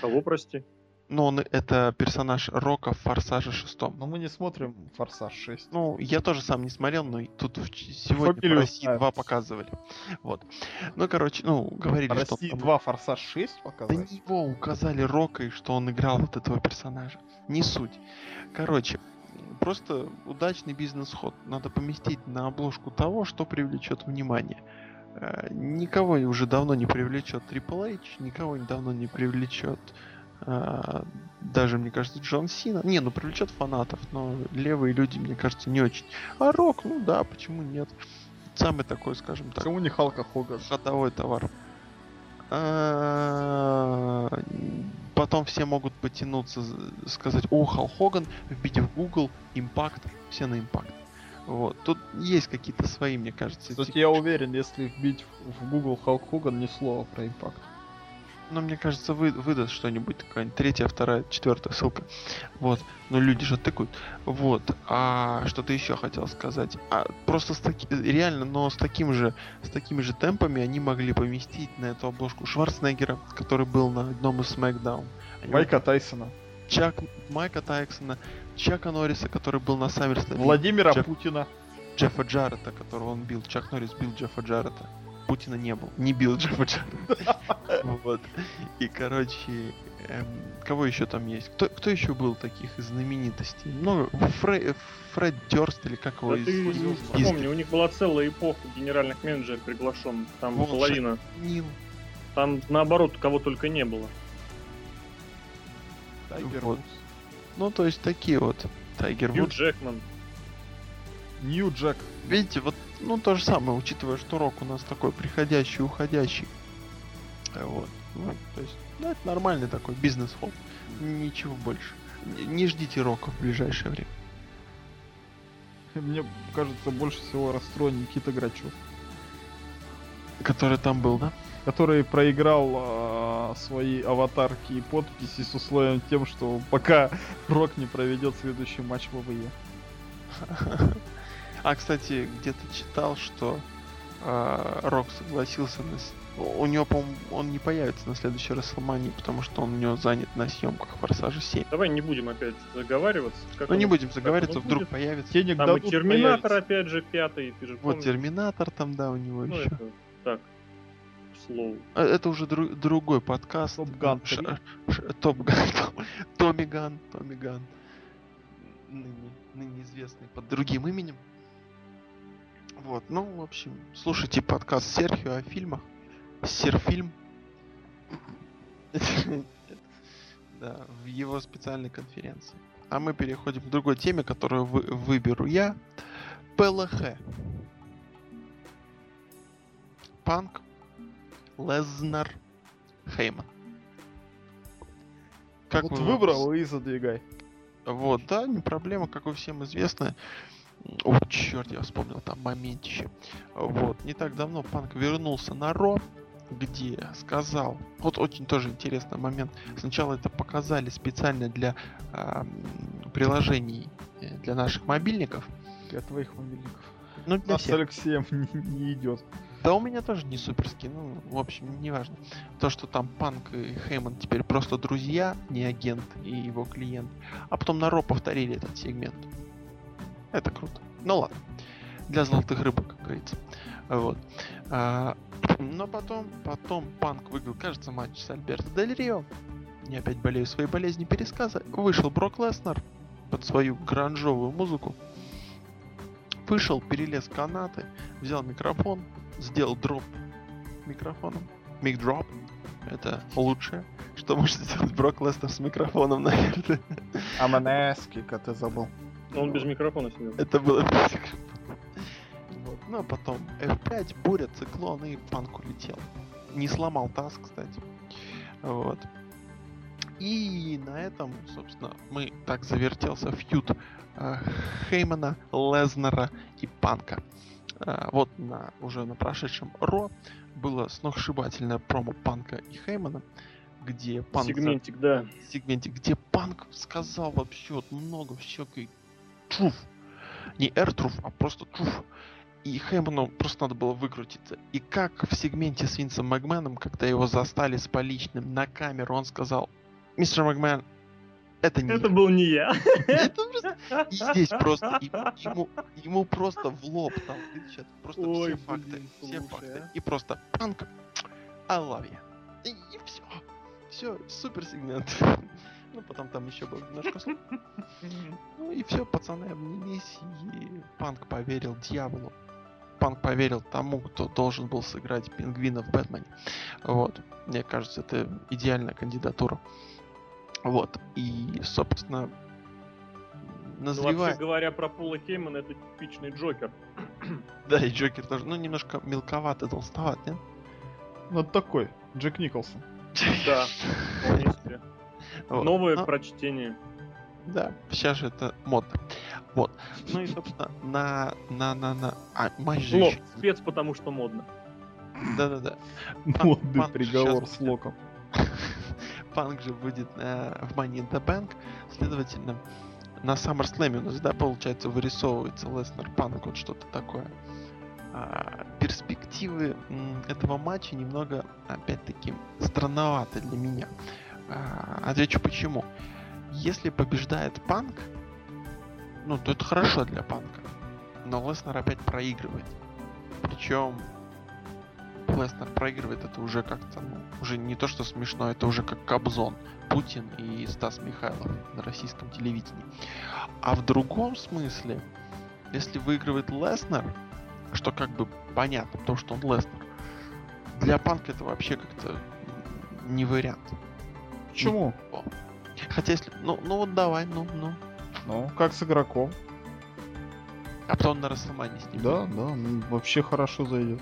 Кого, прости? Ну, он это персонаж Рока в Форсаже 6. Но мы не смотрим Форсаж 6. Ну, я тоже сам не смотрел, но тут в сегодня Фамилию по России знаю. 2 показывали. Вот. Ну, короче, ну, говорили, что... он России там- 2 Форсаж 6 Да показать? не его указали Рока, и что он играл вот этого персонажа. Не суть. Короче, просто удачный бизнес-ход. Надо поместить на обложку того, что привлечет внимание. э, никого уже давно не привлечет Triple H, никого давно не привлечет даже, мне кажется, Джон Сина. Не, ну привлечет фанатов, но левые люди, мне кажется, не очень. А Рок, ну да, почему нет? Самый такой, скажем так. Почему не Халка Хоган? Ходовой товар. А, потом все могут потянуться, сказать, о, Хал Хоган, вбить в Google, импакт, все на импакт. Вот. Тут есть какие-то свои, мне кажется. Кстати, я уверен, если вбить в Google Халк Хоган, ни слова про импакт. Ну, мне кажется, вы, выдаст что-нибудь, какая-нибудь третья, вторая, четвертая ссылка. Вот. Но люди же тыкают. Вот. А что ты еще хотел сказать? А просто с таки... реально, но с таким же, с такими же темпами они могли поместить на эту обложку Шварценеггера, который был на одном из. Они Майка Тайсона. Чак, Майка Тайсона, Чака Норриса, который был на Саммерслэме. Владимира Джефф... Путина. Джеффа Джаррета, которого он бил. Чак Норрис бил Джеффа Джаррета. Путина не был. Не бил Джеффа. Вот. И, короче, эм, кого еще там есть? Кто, кто еще был таких из знаменитостей? Ну, Фред, Фред Дёрст или как его? Да ты из, помни, у них была целая эпоха генеральных менеджеров приглашенных. Там вот, половина. Нил. Там наоборот кого только не было. Тайгер вот. Ну, то есть такие вот. Тайгер Нью Джекман. Нью Джек. Видите, вот ну то же самое, учитывая, что рок у нас такой приходящий, уходящий. Э, вот. Ну, то есть, ну, это нормальный такой бизнес-холл. Ничего больше. Не ждите рока в ближайшее время. Мне кажется, больше всего расстроен Никита Грачев. Который там был, да? Который проиграл э, свои аватарки и подписи с условием тем, что пока Рок не проведет следующий матч в ВВЕ. А, кстати, где-то читал, что э, Рок согласился на... У него, по-моему, он не появится на следующей Расселмании, потому что он у него занят на съемках Форсажа 7. Давай не будем опять заговариваться. Как ну он... не будем заговариваться, вдруг будет? появится. Денег там и Терминатор появится. опять же пятый, ты же Вот помнишь? Терминатор там, да, у него ну, еще. Это, так, слово. А, это уже дру- другой подкаст. Top Gun. Top Gun. Томми Ган. Томми Ган. Ныне, ныне известный под другим именем. Вот, ну, в общем, слушайте подкаст Серхио о фильмах. Серфильм. Да, в его специальной конференции. А мы переходим к другой теме, которую вы, выберу я. ПЛХ. Панк, Лезнер, Хейман. Как вот выбрал и задвигай. Вот, да, не проблема, как и всем известно. О, черт, я вспомнил там моментище. Вот, не так давно Панк вернулся на Ро, где сказал, вот очень тоже интересный момент. Сначала это показали специально для э, приложений для наших мобильников. Для твоих мобильников. Ну, для Нас всех. с Алексеем не, не идет. Да у меня тоже не суперский, ну, в общем, неважно. То, что там Панк и Хейман теперь просто друзья, не агент и его клиент. А потом на Ро повторили этот сегмент. Это круто. Ну ладно. Для золотых рыбок, как говорится. Вот. А, но потом, потом Панк выиграл, кажется, матч с Альберто Дель Рио. Не опять болею своей болезни пересказа. Вышел Брок Леснер под свою гранжовую музыку. Вышел, перелез канаты, взял микрофон, сделал дроп микрофоном. Мик дроп. Это лучшее, что может сделать Брок Леснер с микрофоном, наверное. Аманески, как ты забыл. Но он без микрофона сидел. Это было без микрофона. Вот. Ну а потом F5, буря, циклон и панк улетел. Не сломал таз, кстати. Вот. И на этом, собственно, мы так завертелся фьют э, Хеймана, Лезнера и Панка. Э, вот на, уже на прошедшем Ро было сногсшибательное промо Панка и Хеймана, где Панк... Сегментик, за... да. Сегментик, где Панк сказал вообще вот много всякой чуф. Не эртруф, а просто чуф. И Хэммону просто надо было выкрутиться. И как в сегменте с Винсом Макменом, когда его застали с поличным на камеру, он сказал, мистер Макмен, это не Это я. был не я. Это просто... И здесь просто ему, ему просто в лоб там тычат просто Ой, все блин, факты. Слушай, все факты. А? И просто панк, I love you. И, и все. Все, супер сегмент. Ну, потом там еще был немножко Ну и все, пацаны обнялись, и Панк поверил дьяволу. Панк поверил тому, кто должен был сыграть пингвина в Бэтмене. Вот. Мне кажется, это идеальная кандидатура. Вот. И, собственно, Ну, назревает... вообще говоря про Пола Хеймана, это типичный Джокер. Да, и Джокер тоже, ну, немножко мелковатый, толстоват, нет? Вот такой, Джек Николсон. Да, вполне себе. Новое Но- прочтение. Да, сейчас же это модно. Вот. Ну и, собственно, на... на... на... на... А, матч же Лок, еще- спец, потому что модно. Да-да-да. Модный Панк приговор с будет. Локом. Панк же будет э, в Money in the Bank. Следовательно, на SummerSlam у нас, да, получается, вырисовывается Леснер Панк, вот что-то такое. А, перспективы м, этого матча немного, опять-таки, странноваты для меня. А, отвечу почему. Если побеждает Панк, ну, то это хорошо для Панка. Но Леснер опять проигрывает. Причем Леснер проигрывает, это уже как-то, ну, уже не то, что смешно, это уже как Кобзон, Путин и Стас Михайлов на российском телевидении. А в другом смысле, если выигрывает Леснер, что как бы понятно, потому что он Леснер, для Панка это вообще как-то не вариант. Почему? Хотя если, ну, ну вот давай, ну, ну. Ну, как с игроком. А потом на Расселмане с ним. Да, да, ну, вообще хорошо зайдет.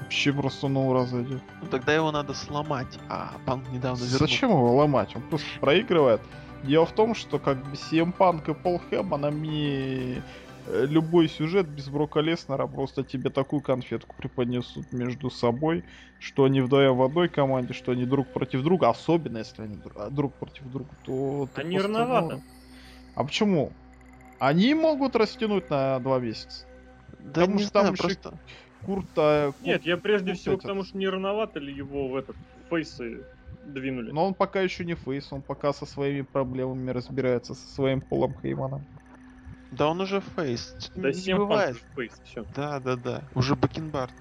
Вообще просто ура зайдет. Ну, тогда его надо сломать, а Панк недавно вернулся. Зачем его ломать? Он просто проигрывает. Дело в том, что как бы CM Punk и Пол Хэммон, мне любой сюжет без Брока Леснера просто тебе такую конфетку преподнесут между собой, что они вдвоем в одной команде, что они друг против друга, особенно если они а, друг против друга, то... Они просто, рановато. ну, А почему? Они могут растянуть на два месяца. Да Потому не что там знаю, еще просто... Курт, а, Курт- Нет, я прежде Курт всего этот. потому что не рановато ли его в этот фейсы двинули. Но он пока еще не фейс, он пока со своими проблемами разбирается, со своим Полом Хейманом. Да он уже фейс. Да не 7 бывает. фейс, все. Да, да, да. Уже Бакенбард.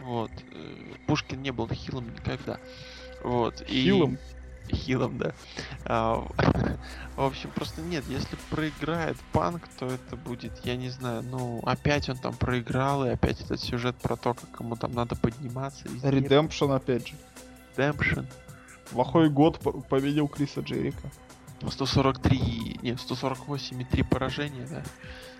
Вот. э, Пушкин не был хилом никогда. Вот. И... Хилом? Хилом, да. А, в общем, просто нет, если проиграет Панк, то это будет, я не знаю, ну, опять он там проиграл, и опять этот сюжет про то, как ему там надо подниматься. Редемпшн опять же. Redemption. Плохой год по- победил Криса Джерика. 143, не, 148 и 3 поражения, да?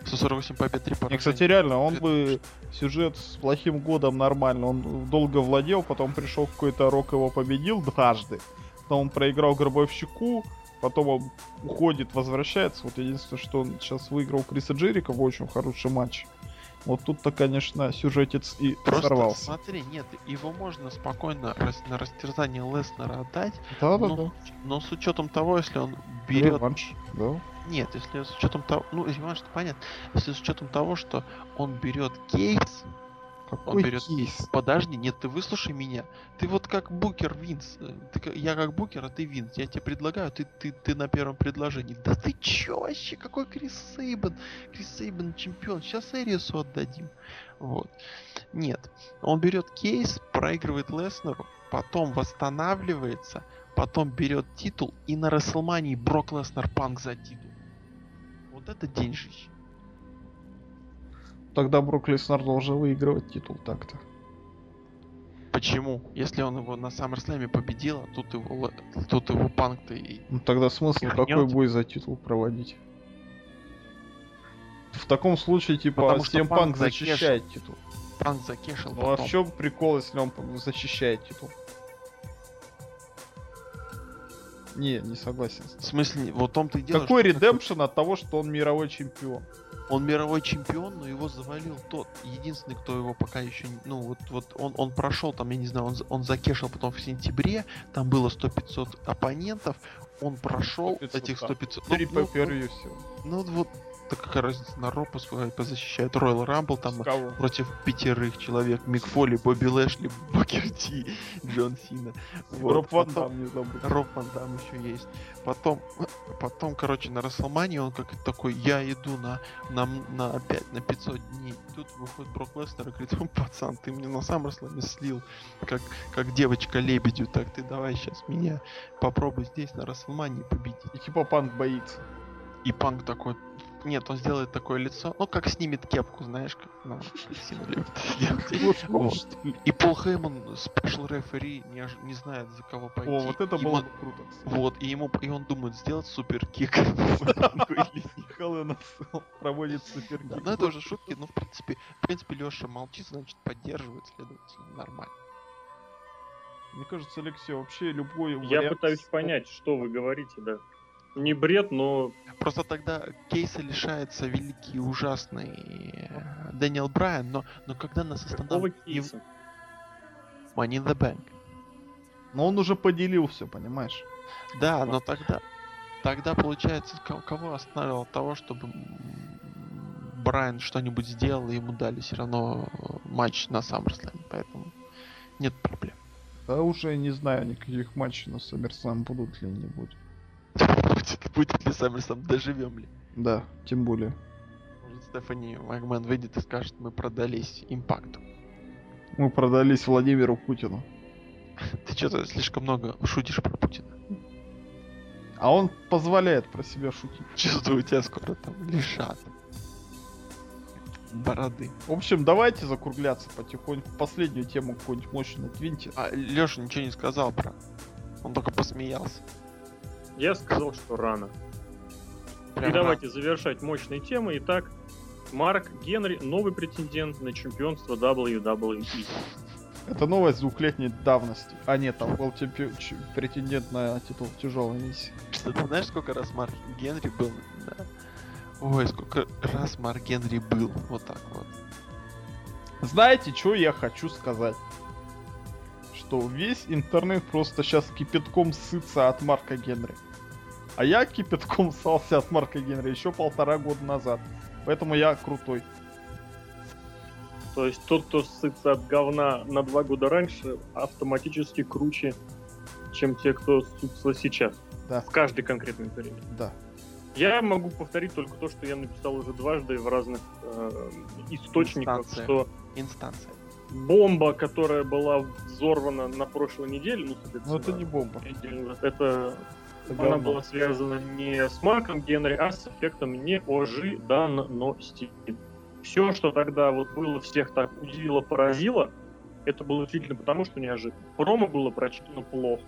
148 побед, 3 поражения. И, кстати, реально, он Это бы сюжет с плохим годом нормально. Он долго владел, потом пришел какой-то рок его победил дважды. Потом он проиграл Гробовщику, потом он уходит, возвращается. Вот единственное, что он сейчас выиграл Криса Джерика в очень хороший матч. Вот тут-то, конечно, сюжетец и Просто сорвался. смотри, нет, его можно спокойно рас- на растерзание Леснера отдать, Да-да-да. но, но с учетом того, если он берет... Реванш, да. Нет, если с учетом того... Ну, реванш, понятно. Если с учетом того, что он берет кейс, Какой берет кейс? Подожди, нет, ты выслушай меня. Ты вот как Букер Винс. э, ты я как Букер, а ты Винс. Я тебе предлагаю, ты, ты, ты на первом предложении. Да ты чё вообще? Какой Крис Сейбан? Крис Сейбан чемпион. Сейчас Эрису отдадим. Вот. Нет. Он берет кейс, проигрывает Леснеру, потом восстанавливается, потом берет титул и на Расселмании Брок Леснер Панк за титул. Вот это деньжище. Тогда Брок Леснар должен выигрывать титул так-то. Почему? Если он его на SummerSlam победил, а тут его, тут его Панк-то и... Ну тогда смысл Вернёт. какой бой за титул проводить? В таком случае, типа, Потому что Панк Punk защищает титул. Панк закешил Ну а потом. в чем прикол, если он защищает титул? Не, не согласен. В смысле, вот том-то и дело, Какой редемпшн от того, что он мировой чемпион? Он мировой чемпион, но его завалил тот. Единственный, кто его пока еще... Ну, вот, вот он, он прошел, там, я не знаю, он, он закешил потом в сентябре, там было 100-500 оппонентов, он прошел 100-500, этих да. 100-500... Три ну, ну, pay-per-view всего. ну, вот, так какая разница, на Ропу позащищает Royal Rumble, там, С кого? против пятерых человек. Мик Фоли, Бобби Лэшли, Букер Ти, Джон Сина. Вот, Роб Ван Дам не забудь. Роб Ван Дам еще есть. Потом, потом, короче, на Расселмане он как такой, я иду на, на, на опять на 500 дней. Тут выходит Брок Лестер и говорит, «О, пацан, ты мне на сам Расселмане слил, как, как девочка лебедю, так ты давай сейчас меня попробуй здесь на Расселмане победить. И типа Панк боится. И Панк такой, нет, он сделает такое лицо, ну как снимет кепку, знаешь, как ну, сильно любит. Вот. И Пол Хейман, спешл рефери, не, знает, за кого пойти. О, вот это было бы круто. Вот, и ему и он думает сделать супер кик. Или нет. Hell in a Cell проводит супер Да, Ну это уже шутки, но в принципе, в принципе, Леша молчит, значит поддерживает, следовательно, нормально. Мне кажется, Алексей, вообще любой Я пытаюсь понять, что вы говорите, да. Не бред, но Просто тогда кейса лишается великий и ужасный э, Дэниел Брайан, но, но когда нас какого останавливает кейса? Money in the Bank. Но он уже поделил все, понимаешь? Да, но тогда, тогда получается, ко- кого остановил от того, чтобы Брайан что-нибудь сделал, и ему дали все равно э, матч на SummerSlam, поэтому нет проблем. Да уже не знаю никаких матчей на SummerSlam будут ли не будут. Будет, будет ли SummerSlam, доживем ли? Да, тем более. Может, Стефани Магман выйдет и скажет, мы продались импакту. Мы продались Владимиру Путину. Ты что-то слишком много шутишь про Путина. А он позволяет про себя шутить. Чувствую, тебя скоро там лишат. Бороды. В общем, давайте закругляться потихоньку. Последнюю тему какую-нибудь мощную твиньте. А Леша ничего не сказал про. Он только посмеялся. Я сказал, что рано. Прям И давайте завершать мощные темы. Итак, Марк Генри новый претендент на чемпионство WWE. Это новость двухлетней давности. А нет, там был чемпи- ч- претендент на титул тяжелой миссии. Что ты знаешь, сколько раз Марк Генри был? Да. Ой, сколько раз Марк Генри был. Вот так вот. Знаете, что я хочу сказать? Что весь интернет просто сейчас кипятком сытся от Марка Генри. А я кипятком ссался от Марка Генри еще полтора года назад. Поэтому я крутой. То есть тот, кто ссытся от говна на два года раньше, автоматически круче, чем те, кто ссутся сейчас. Да. В каждый конкретный период. Да. Я могу повторить только то, что я написал уже дважды в разных э, источниках, Инстанциях. что Инстанция. Бомба, которая была взорвана на прошлой неделе, ну, Но это не бомба. это Это она была связана не с Марком Генри, а с эффектом неожиданности. Все, что тогда вот было, всех так удивило, поразило, это было исключительно потому, что неожиданно. Промо было прочитано плохо.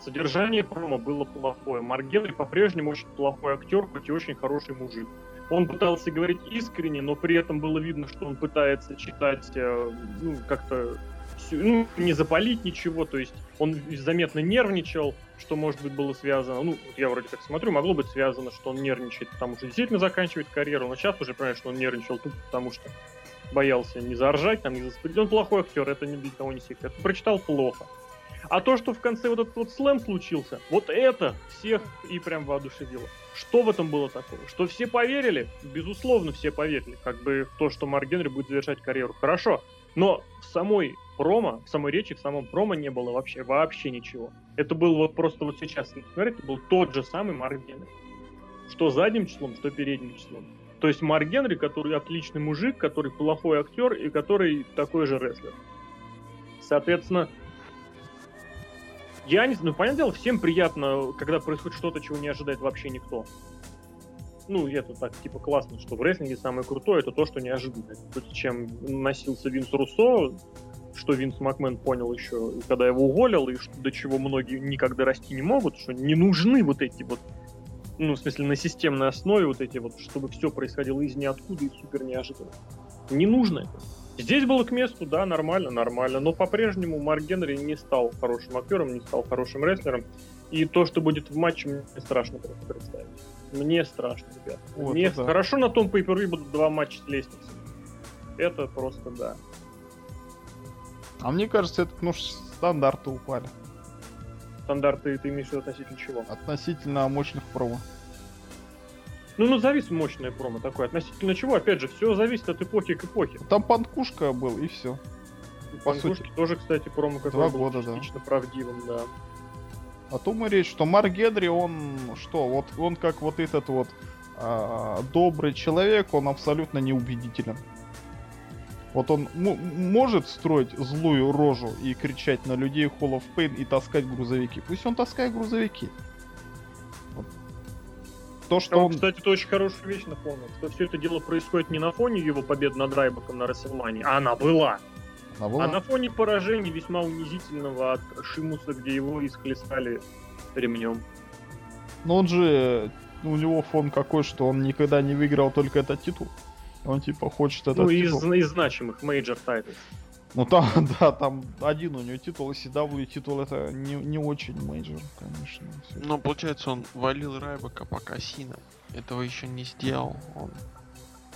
Содержание промо было плохое. Марк Генри по-прежнему очень плохой актер, хоть и очень хороший мужик. Он пытался говорить искренне, но при этом было видно, что он пытается читать, э, ну, как-то ну, не запалить ничего, то есть он заметно нервничал, что, может быть, было связано, ну, я вроде как смотрю, могло быть связано, что он нервничает, потому что действительно заканчивает карьеру, но сейчас уже понимаешь, что он нервничал тут, потому что боялся не заржать, там, не заспорить. Он плохой актер, это ни для кого не секрет. Прочитал плохо. А то, что в конце вот этот вот слэм случился, вот это всех и прям воодушевило. Что в этом было такого? Что все поверили? Безусловно, все поверили. Как бы в то, что Марк Генри будет завершать карьеру. Хорошо. Но в самой промо, в самой речи, в самом промо не было вообще, вообще ничего. Это был вот просто вот сейчас, если смотреть, это был тот же самый Марк Генри. Что задним числом, что передним числом. То есть Марк Генри, который отличный мужик, который плохой актер и который такой же рестлер. Соответственно, я не ну, понятное дело, всем приятно, когда происходит что-то, чего не ожидает вообще никто. Ну, это так, типа, классно, что в рестлинге самое крутое, это то, что неожиданно. То, чем носился Винс Руссо, что Винс Макмен понял еще, когда его уволил, и что, до чего многие никогда расти не могут, что не нужны вот эти вот, ну, в смысле, на системной основе вот эти вот, чтобы все происходило из ниоткуда и супер неожиданно. Не нужно это. Здесь было к месту, да, нормально, нормально, но по-прежнему Марк Генри не стал хорошим актером, не стал хорошим рестлером, и то, что будет в матче, мне страшно просто представить. Мне страшно, ребят. Вот, мне да. хорошо на том pay будут два матча с лестницей. Это просто да. А мне кажется, это ну, стандарты упали. Стандарты ты имеешь в виду относительно чего? Относительно мощных промо. Ну, назови мощное промо такое. Относительно чего? Опять же, все зависит от эпохи к эпохе. Там панкушка был, и все. по Панкушки сути. тоже, кстати, промо какое Два было года, да. частично правдивым, да. О том и речь, что Марк Генри, он что, вот он как вот этот вот а, добрый человек, он абсолютно неубедителен. Вот он м- может строить злую рожу и кричать на людей Hall of Pain и таскать грузовики. Пусть он таскает грузовики. То, что Он, кстати, это очень хорошая вещь напомнил, что все это дело происходит не на фоне его победы над Райбаком на Рестлмании, а она была. Она была- А на фоне поражения весьма унизительного от Шимуса, где его исхлестали ремнем. Но он же... У него фон какой, что он никогда не выиграл только этот титул. Он типа хочет этот ну, из, титул. из значимых major title ов. Ну там, да, там один у него титул, ECW титул это не, не очень major, конечно. всё. Ну, получается, он валил Райбака по Кассино. Этого еще не сделал. Он...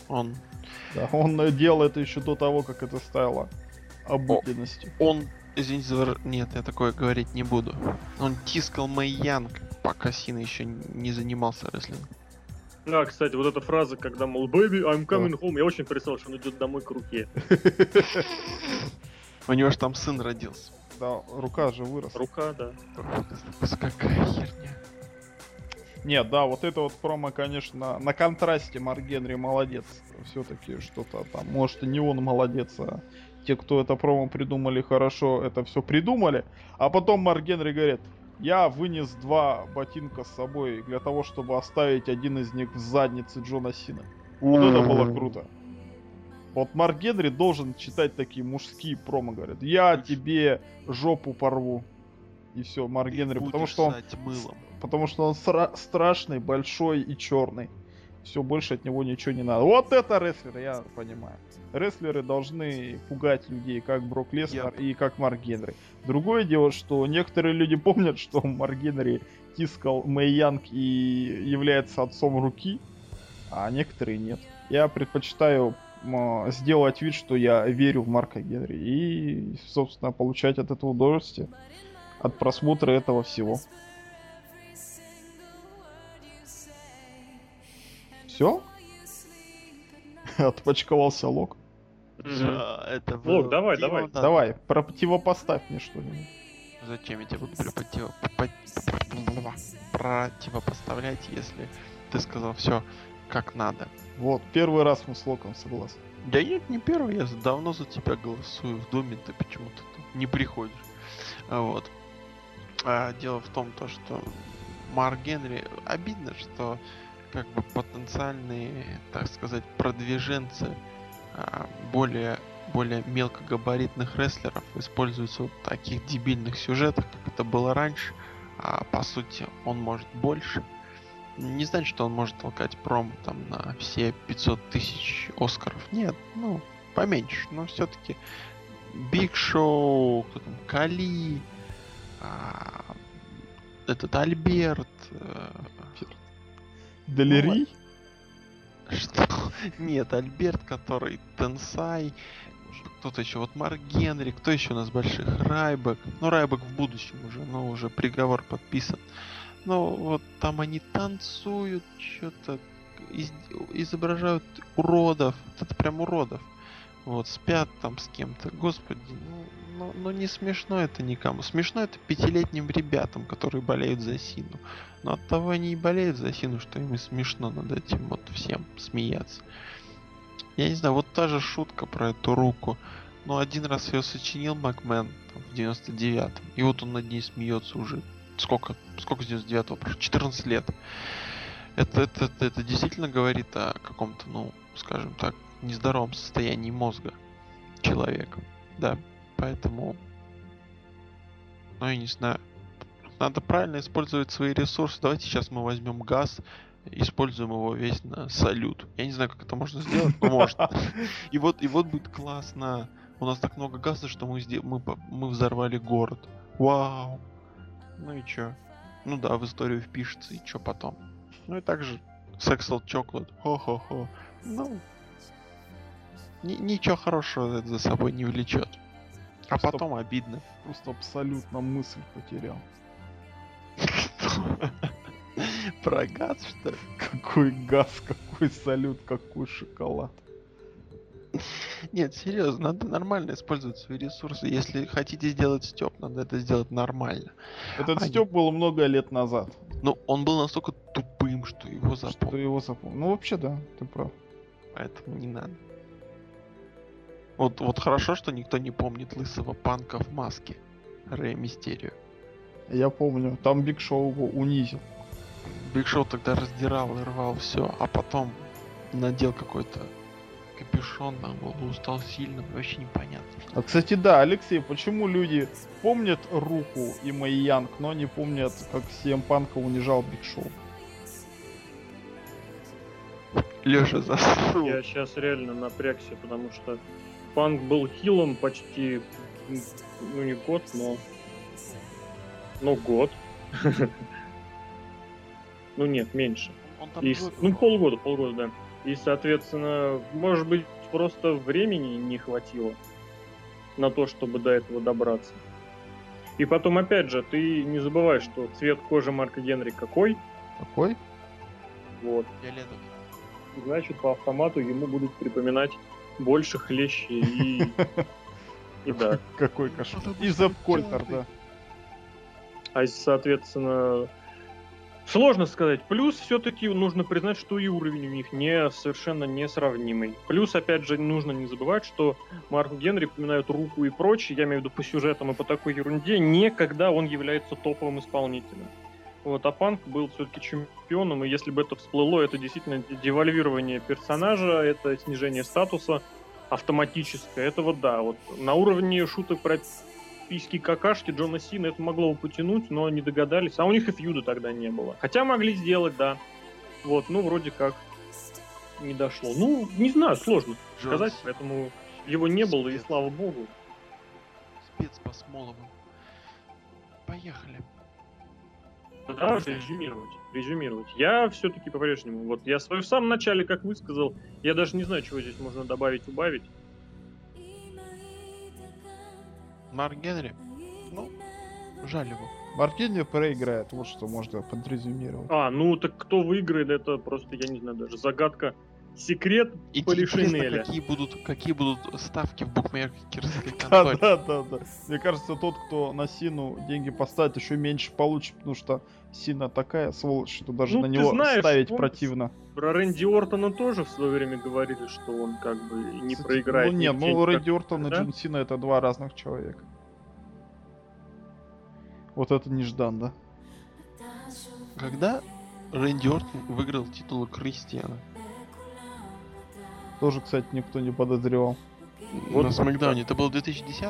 Он... Да, он э, делал это еще до того, как это стало обыденностью. Он... Извините за... Нет, я такое говорить не буду. Он тискал Мэй Янг, пока Сина еще не занимался рестлингом. А, кстати, вот эта фраза, когда, мол, baby, I'm coming home, я очень представил, что он идет домой к руке. У него же там сын родился. Да, рука же выросла. Рука, да. Какая херня. Нет, да, вот это вот промо, конечно, на контрасте Марк Генри молодец. Все-таки что-то там, может и не он молодец, а те, кто это промо придумали хорошо, это все придумали. А потом Марк Генри говорит, я вынес два ботинка с собой для того, чтобы оставить один из них в заднице Джона Сина. Вот это было круто. Вот Марк Генри должен читать такие мужские промо, говорят. Я тебе жопу порву. И все, Марк Ты Генри, потому что он мылом. потому что он сра- страшный, большой и черный. Все, больше от него ничего не надо. Вот это рестлеры, я понимаю. Рестлеры должны пугать людей, как Брок Леснер Yep. и как Марк Генри. Другое дело, что некоторые люди помнят, что Марк Генри тискал Мэй Янг и является отцом руки, а некоторые нет. Я предпочитаю сделать вид, что я верю в Марка Генри и, собственно, получать от этого удовольствие, от просмотра этого всего. Все? Отпочковался Лок. Это Лок, давай, давай. да. Давай, противопоставь мне что-нибудь. Зачем я тебе буду противо... противопоставлять, если ты сказал все как надо? Вот, первый раз мы с Локом согласны. Да нет, не первый, я давно за тебя голосую в доме, ты почему-то тут не приходишь. А Вот. А, дело в том, то, что Марк Генри обидно, что как бы потенциальные, так сказать, продвиженцы а, более более мелкогабаритных рестлеров используются в таких дебильных сюжетах, как это было раньше, а по сути он может больше. Не значит, что он может толкать промо там на все 500 тысяч Оскаров. Нет, ну, поменьше. Но все-таки Биг Шоу, кто там, Кали, а, этот Альберт, э, Делери? что? Нет, Альберт, который Тенсай, кто-то еще, вот Марк Генри, кто еще у нас больших? Райбек. Ну, Райбек в будущем уже, но уже приговор подписан. Ну, вот там они танцуют, что-то изображают уродов. Это прям уродов. Вот, спят там с кем-то. Господи, ну, ну, ну не смешно это никому. Смешно это пятилетним ребятам, которые болеют за Сину. Но от того они и болеют за Сину, что им и смешно над этим вот всем смеяться. Я не знаю, вот та же шутка про эту руку. Ну, один раз ее сочинил Макмен в 99-м. И вот он над ней смеется уже. Сколько? Сколько с 99-го прошло? 14 лет. Это, это, это, это действительно говорит о каком-то, ну, скажем так, нездоровом состоянии мозга человека. Да, поэтому... Ну, я не знаю. Надо правильно использовать свои ресурсы. Давайте сейчас мы возьмем газ, используем его весь на салют. Я не знаю, как это можно сделать, но можно. И вот, и вот будет классно. У нас так много газа, что мы, сде- мы, мы взорвали город. Вау. Ну и чё? Ну да, в историю впишется, и чё потом? Ну и также Sexual Chocolate. Хо-хо-хо. Ну, ни- ничего хорошего это за собой не влечет. А Стоп. потом обидно. Просто абсолютно мысль потерял. Про газ, что ли? Какой газ, какой салют, какой шоколад. Нет, серьезно, надо нормально использовать свои ресурсы. Если хотите сделать степ, надо это сделать нормально. Этот А, Степ был много лет назад. Но он был настолько тупым, что его Что запомнил. его запомнил. Ну вообще да, ты прав. Поэтому не надо. Вот, вот хорошо, что никто не помнит лысого панка в маске. Рэя Мистерио. Я помню, там Биг Шоу его унизил. Биг Шоу тогда раздирал и рвал все, а потом надел какой-то капюшон на голову, стал сильным, вообще непонятно. А, кстати, да, Алексей, почему люди помнят руку и Мэй Янг, но не помнят, как CM Панка унижал Биг Шоу? Леша заснул. Я сейчас реально напрягся, потому что Панк был heel ом почти, ну не год, но... Ну, год. Ну нет, меньше. И, ну, полгода, полгода, да. И, соответственно, может быть, просто времени не хватило на то, чтобы до этого добраться. И потом, опять же, ты не забывай, что цвет кожи Марка Генри какой, Какой? вот. фиолетовый. Значит, по автомату ему будут припоминать больше хлещи и... И да. Какой кошмар. И что Зепп Кольтер, чёрный. да. А соответственно, сложно сказать. Плюс все-таки нужно признать, что и уровень у них не совершенно несравнимый. Плюс, опять же, нужно не забывать, что Марку Генри упоминают руку и прочее, я имею в виду по сюжетам и по такой ерунде, не когда он является топовым исполнителем. Вот, а Панк был все-таки чемпионом, и если бы это всплыло, это действительно девальвирование персонажа, это снижение статуса автоматическое. Это вот да, вот на уровне шуток про письки какашки Джона Сина это могло бы потянуть, но не догадались. А у них и фьюда тогда не было. Хотя могли сделать, да. Вот, ну, вроде как не дошло. Ну, не знаю, сложно Джон сказать, поэтому его не было, и слава богу. Спец по Смолову. Поехали. Ну, же резюмировать. Резюмировать. Я все-таки по-прежнему, вот я свое в самом начале, как высказал, я даже не знаю, чего здесь можно добавить, убавить. Марк Генри. Ну, жаль его. Маркини проиграет, вот что можно подрезюмировать. А, ну так кто выиграет, это просто, я не знаю, даже загадка. Секрет И Полишинеля. какие будут, какие будут ставки в букмекерской Да, конторе. да, да, да. Мне кажется, тот, кто на Сину деньги поставит, еще меньше получит, потому что Сина такая сволочь, что даже Ну, на него знаешь, ставить он- противно. Про Рэнди Ортона тоже в свое время говорили, что он как бы не Кстати, проиграет. Ну нет, ну. Рэнди Ортон и да? Джон Сина это два разных человека. Вот это неждан, да? Когда Рэнди Ортон выиграл титул Кристиана? Тоже, кстати, никто не подозревал. Вот на Смакдауне. Это был в 2010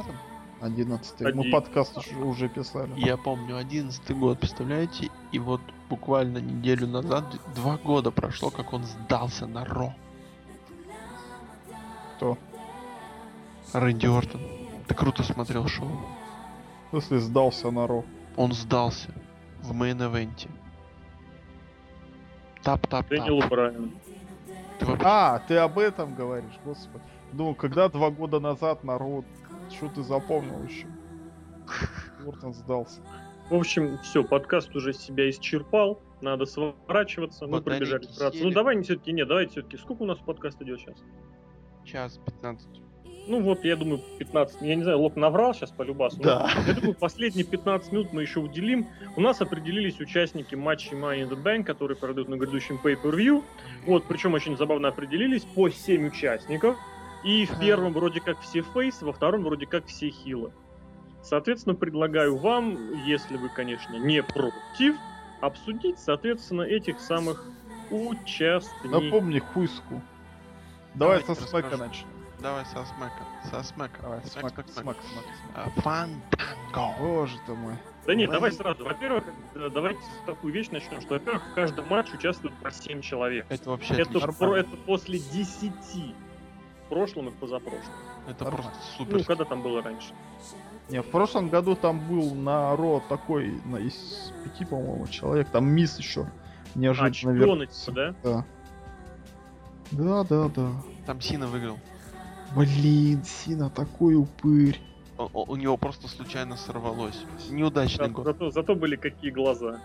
11 Мы Один. подкаст уже, писали. Я помню, 11 год, представляете? И вот буквально неделю назад, два года прошло, как он сдался на Raw. Кто? Рэнди Ортон. Ты круто смотрел шоу. В смысле, сдался на Ро. Он сдался в main event е. Tap-tap-tap. Дэниел Брайан. А, ты об этом говоришь, господи. Ну, когда два года назад народ, что ты запомнил еще? Ортон сдался. В общем, все, подкаст уже себя исчерпал. Надо сворачиваться. Мы пробежали вкратце. Ну давай все-таки, нет, давайте все-таки. Сколько у нас подкаст идет сейчас? Час 15. Ну вот, я думаю, 15. Я не знаю, Лоб наврал сейчас по любасу. но Да. Я думаю, последние 15 минут мы еще уделим. У нас определились участники матча Money in the Bank, которые пройдут на грядущем Pay-Per-View. Вот, причем очень забавно определились по 7 участников. И в первом вроде как все фейсы, во втором вроде как все хилы. Соответственно, предлагаю вам, если вы, конечно, не против, обсудить, соответственно, этих самых участников. Напомни хуйску. Давай Давайте со смека начнем. Давай со смека. Со смека. Давай, Смэк, смак, смэк, смак, смэк. смак, смак. А, Фантанго. Боже ты мой. Да нет, давай сразу. Во-первых, э, давайте с такую вещь начнем, что, во-первых, в каждом матче участвует по 7 человек. Это вообще Это, про- это после 10 в прошлом и в позапрошлом. Это Нормально. просто супер. Ну, когда там было раньше. Не, в прошлом году там был на Ро такой, на, из пяти, по-моему, человек. Там мисс еще А, неожиданно чемпионы, вернулся. типа, да? Да. Да, да, да. Там Сина выиграл. Блин, Сина такой упырь. О- о- у него просто случайно сорвалось. Неудачный За- год. Зато, зато были какие глаза.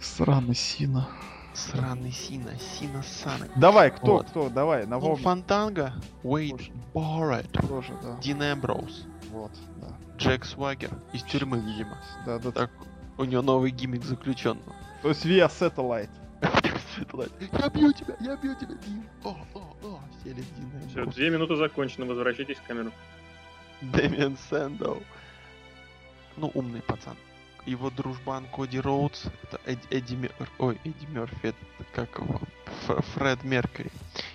Сраный Сина. Сраный Сина. Сина Сана. Давай, кто, Вот. кто, давай, Ну, напомни. Фантанго, Уэйд. Барретт, Тоже, да. Дин Эмброуз, Вот, да. Джек Свагер. Из тюрьмы, видимо. Да, да. Так, у него новый гиммик заключенного. То есть Via Satellite. Я бью тебя, я бью тебя, Дин. О, о, о, сели Все, две минуты закончено, возвращайтесь в камеру. Дэмиан Сэндоу. Ну, умный пацан. его дружбан Коди Роудс, это Эдди, Эдди Мер... ой, Эдди Мерфи, это как его, Ф- Фред Меркьюри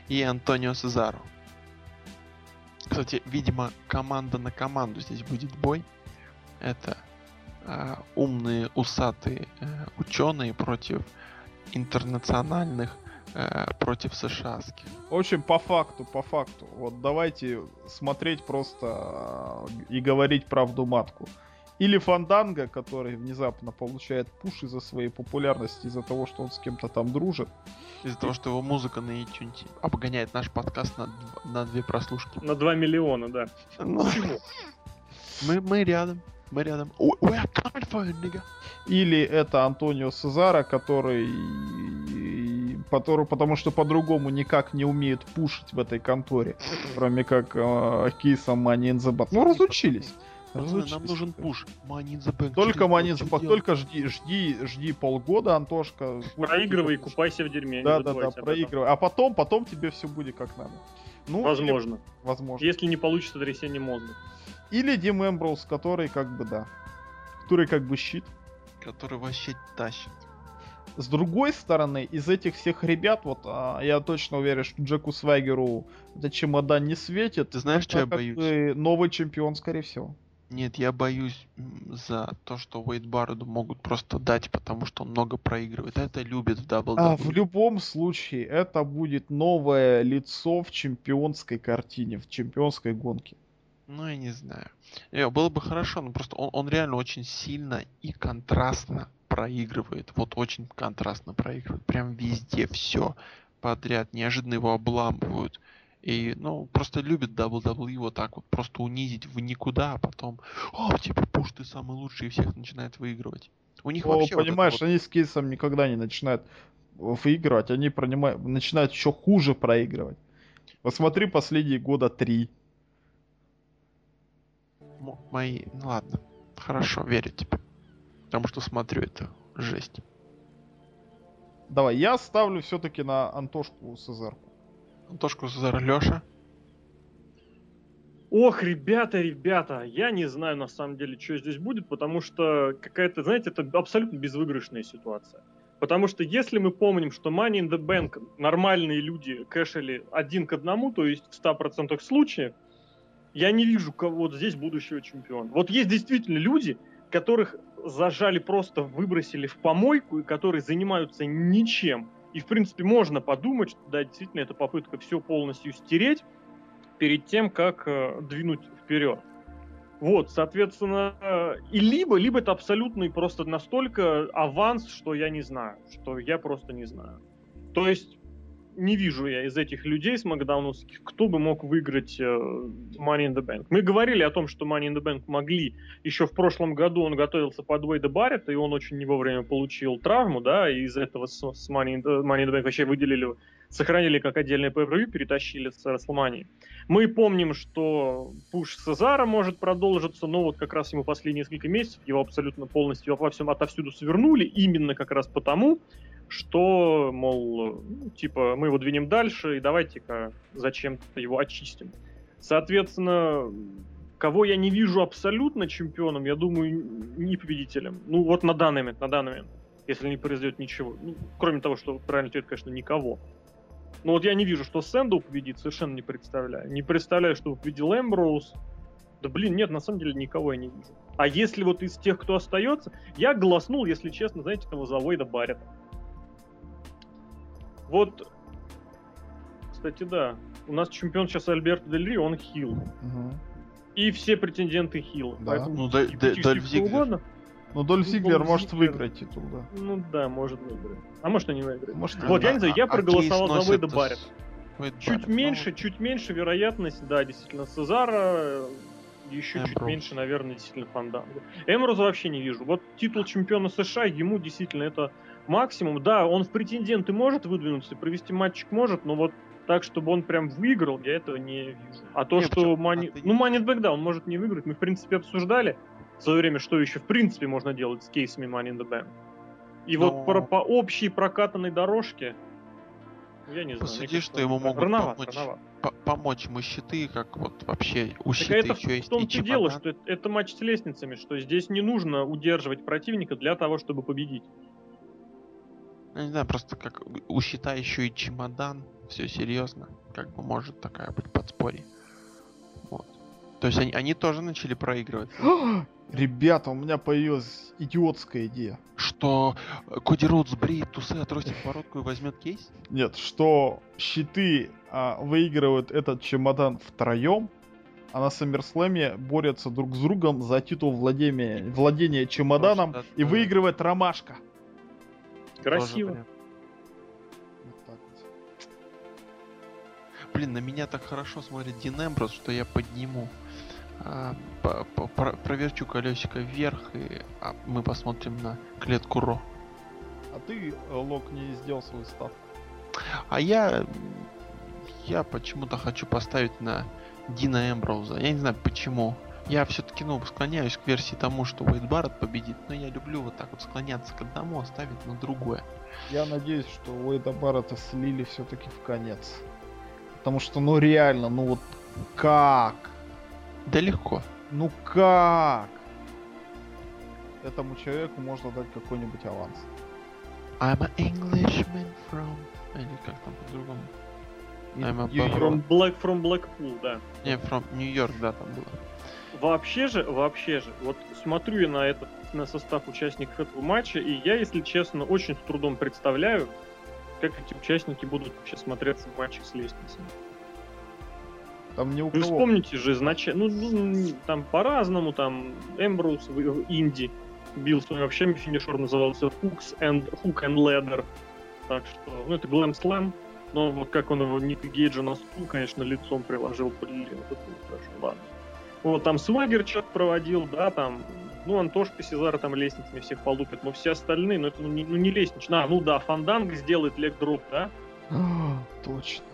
и Антонио Сезаро. Кстати, видимо, команда на команду здесь будет бой. Это а, умные, усатые э, ученые против интернациональных, э, против США-ских. В общем, по факту, по факту. Вот давайте смотреть просто э, и говорить правду матку. Или Фанданга, который внезапно получает пуш из-за своей популярности, из-за того, что он с кем-то там дружит. Из-за того, что его музыка на iTunes обгоняет наш подкаст на, на две прослушки. На 2 миллиона, да. Ну, Почему? мы, мы рядом, мы рядом. Или это Антонио Сезара, который, который потому что по-другому никак не умеет пушить в этой конторе, кроме как э, кейсом Money in the Bank. Ну, разучились. Пацаны, нам нужен пуш. Money in the Bank. Только Money in the Bank, только жди, жди, жди полгода, Антошка. Проигрывай и купайся в дерьме. Да, да, да, проигрывай. А потом, потом тебе все будет как надо. Ну, или- Возможно. возможно. Если не получится трясение мозга. Или Дим Эмброуз, который как бы, да, который как бы щит. Который вообще тащит. С другой стороны, из этих всех ребят, вот а, я точно уверен, что Джеку Свайгеру этот чемодан не светит. Ты знаешь, что я боюсь? новый чемпион, скорее всего. Нет, я боюсь за то, что Уэйд Барреду могут просто дать, потому что он много проигрывает. Это любит в WWE. А в любом случае, это будет новое лицо в чемпионской картине, в чемпионской гонке. Ну, я не знаю. Не, было бы хорошо, но просто он, он реально очень сильно и контрастно проигрывает. Вот очень контрастно проигрывает. Прям везде все подряд. Неожиданно его обламывают. И, ну, просто любит WWE вот так вот просто унизить в никуда, а потом, о, типа, пуш, ты самый лучший, и всех начинает выигрывать. У них О, вообще вот понимаешь, вот- они с кейсом никогда не начинают выигрывать, они пронима- начинают еще хуже проигрывать. Посмотри последние года три. мои, ну ладно, хорошо, верю тебе. Потому что смотрю, это жесть. Давай, я ставлю все-таки на Антошку Сезарку. Антошку Сезар Леша. Ох, ребята, ребята, я не знаю на самом деле, что здесь будет, потому что какая-то, знаете, это абсолютно безвыигрышная ситуация. Потому что если мы помним, что Money in the Bank нормальные люди кэшили один к одному, то есть в 100% случаев, я не вижу кого вот здесь будущего чемпиона. Вот есть действительно люди, которых зажали просто, выбросили в помойку, и которые занимаются ничем. И, в принципе, можно подумать, что, да, действительно, это попытка все полностью стереть перед тем, как э, двинуть вперед. Вот, соответственно, э, и либо, либо это абсолютный просто настолько аванс, что я не знаю, что я просто не знаю. То есть не вижу я из этих людей с макдауновских, кто бы мог выиграть э, Money in the Bank. Мы говорили о том, что Money in the Bank могли. Еще в прошлом году он готовился под Уэйда Баррета, и он очень не вовремя получил травму, да, и из этого с, Money, in the, Money in the Bank вообще выделили, сохранили как отдельное pay перетащили с WrestleMania. Мы помним, что пуш Сезара может продолжиться, но вот как раз ему последние несколько месяцев его абсолютно полностью во всем отовсюду свернули, именно как раз потому, что, мол, ну, типа, мы его двинем дальше, и давайте-ка зачем-то его очистим. Соответственно, кого я не вижу абсолютно чемпионом, я думаю, не победителем. Ну, вот на данный момент, на данный момент, если не произойдет ничего. Ну, кроме того, что правильно ответ, конечно, никого. Но вот я не вижу, что Сэндоу победит, совершенно не представляю. Не представляю, что победил Эмброуз. Да блин, нет, на самом деле никого я не вижу. А если вот из тех, кто остается, я голоснул, если честно, знаете, кого за Уэйда Баррета. Вот, кстати, да, у нас чемпион сейчас Альберто Дель Рио, он хил. И все претенденты хил. Да. Поэтому Ну, Дель- чисти Дольф Зиглер. угодно. Ну, Дольф Ну, Зиглер Дольф может Зиглер. выиграть титул, да. Ну да, может выиграть. А может и не выиграть. Может, Вот, я не знаю, я а проголосовал за Уэйда носит Баррета. Уэйд Чуть Барретт, ну, меньше, чуть меньше вероятность, да, действительно, Сезара, еще чуть Эмброуз. меньше, наверное, действительно Фанданго. Эмроза вообще не вижу. Вот титул чемпиона США, ему действительно это максимум. Да, он в претенденты может выдвинуться, провести матчик может, но вот так, чтобы он прям выиграл, я этого не вижу. А то, Не, что? Мани... А ты Ну, Bank, да, он может не выиграть. Мы, в принципе, обсуждали в свое время, что еще, в принципе, можно делать с кейсами Money in the Bank. И Но- вот про- по общей прокатанной дорожке Я не знаю. Посуди, что ему могут рановато, помочь. рановато. По- помочь ему щиты, как вот вообще у Так щита это еще в есть и том-то дело, что это, это матч с лестницами, что здесь не нужно удерживать противника для того, чтобы победить. Я не знаю, просто как у щита еще и чемодан, все серьезно, как бы может такая быть подспорье. Вот. То есть они, они тоже начали проигрывать. Ребята, у меня появилась идиотская идея. Что э, Коди Роудс бреет тусы, отростит бородку и возьмет кейс? Нет, что щиты а, выигрывают этот чемодан втроем, а на Саммерслэме борются друг с другом за титул владения, владения чемоданом Может, и выигрывает Ромашка. Тоже Красиво. вариант. Вот так вот. Блин, на меня так хорошо смотрит Дин Эмброс, что я подниму. а, по- по- про- проверчу колесико вверх, и а, мы посмотрим на клетку Ро. А ты, э, Лок, не сделал свою ставку. А я... Я почему-то хочу поставить на Дина Эмброуза. Я не знаю почему. Я все-таки, ну, склоняюсь к версии тому, что Уэйд Барретт победит, но я люблю вот так вот склоняться к одному, а ставить на другое. Я надеюсь, что Уэйда Баррета слили все-таки в конец. Потому что, ну реально, ну вот как? Да легко. Ну как? Этому человеку можно дать какой-нибудь аванс. I'm an Englishman from... Или как там по-другому? I'm a. From, Black, from Blackpool, да. Не, from New York, да, там было. Вообще же, вообще же, вот смотрю я на этот, на состав участников этого матча, и я, если честно, очень с трудом представляю, как эти участники будут вообще смотреться в матче с лестницами. Там ни у Вы кого. вспомните же изначально, ну, ну, там по-разному, там Эмброуз в Инди бил свой вообще финишер назывался Hooks and, Hook and Ladder. Так что, ну, это Glam Slam, но вот как он его Ника Гейджа на стул, конечно, лицом приложил, блин, это хорошо, ладно. Вот, там Свагер что-то проводил, да, там, ну, Антошка Сезаро там лестницами всех полупит, но все остальные, ну, это ну, не, ну, не лестнично. А, ну да, Фанданго сделает leg drop, да, А, Точно.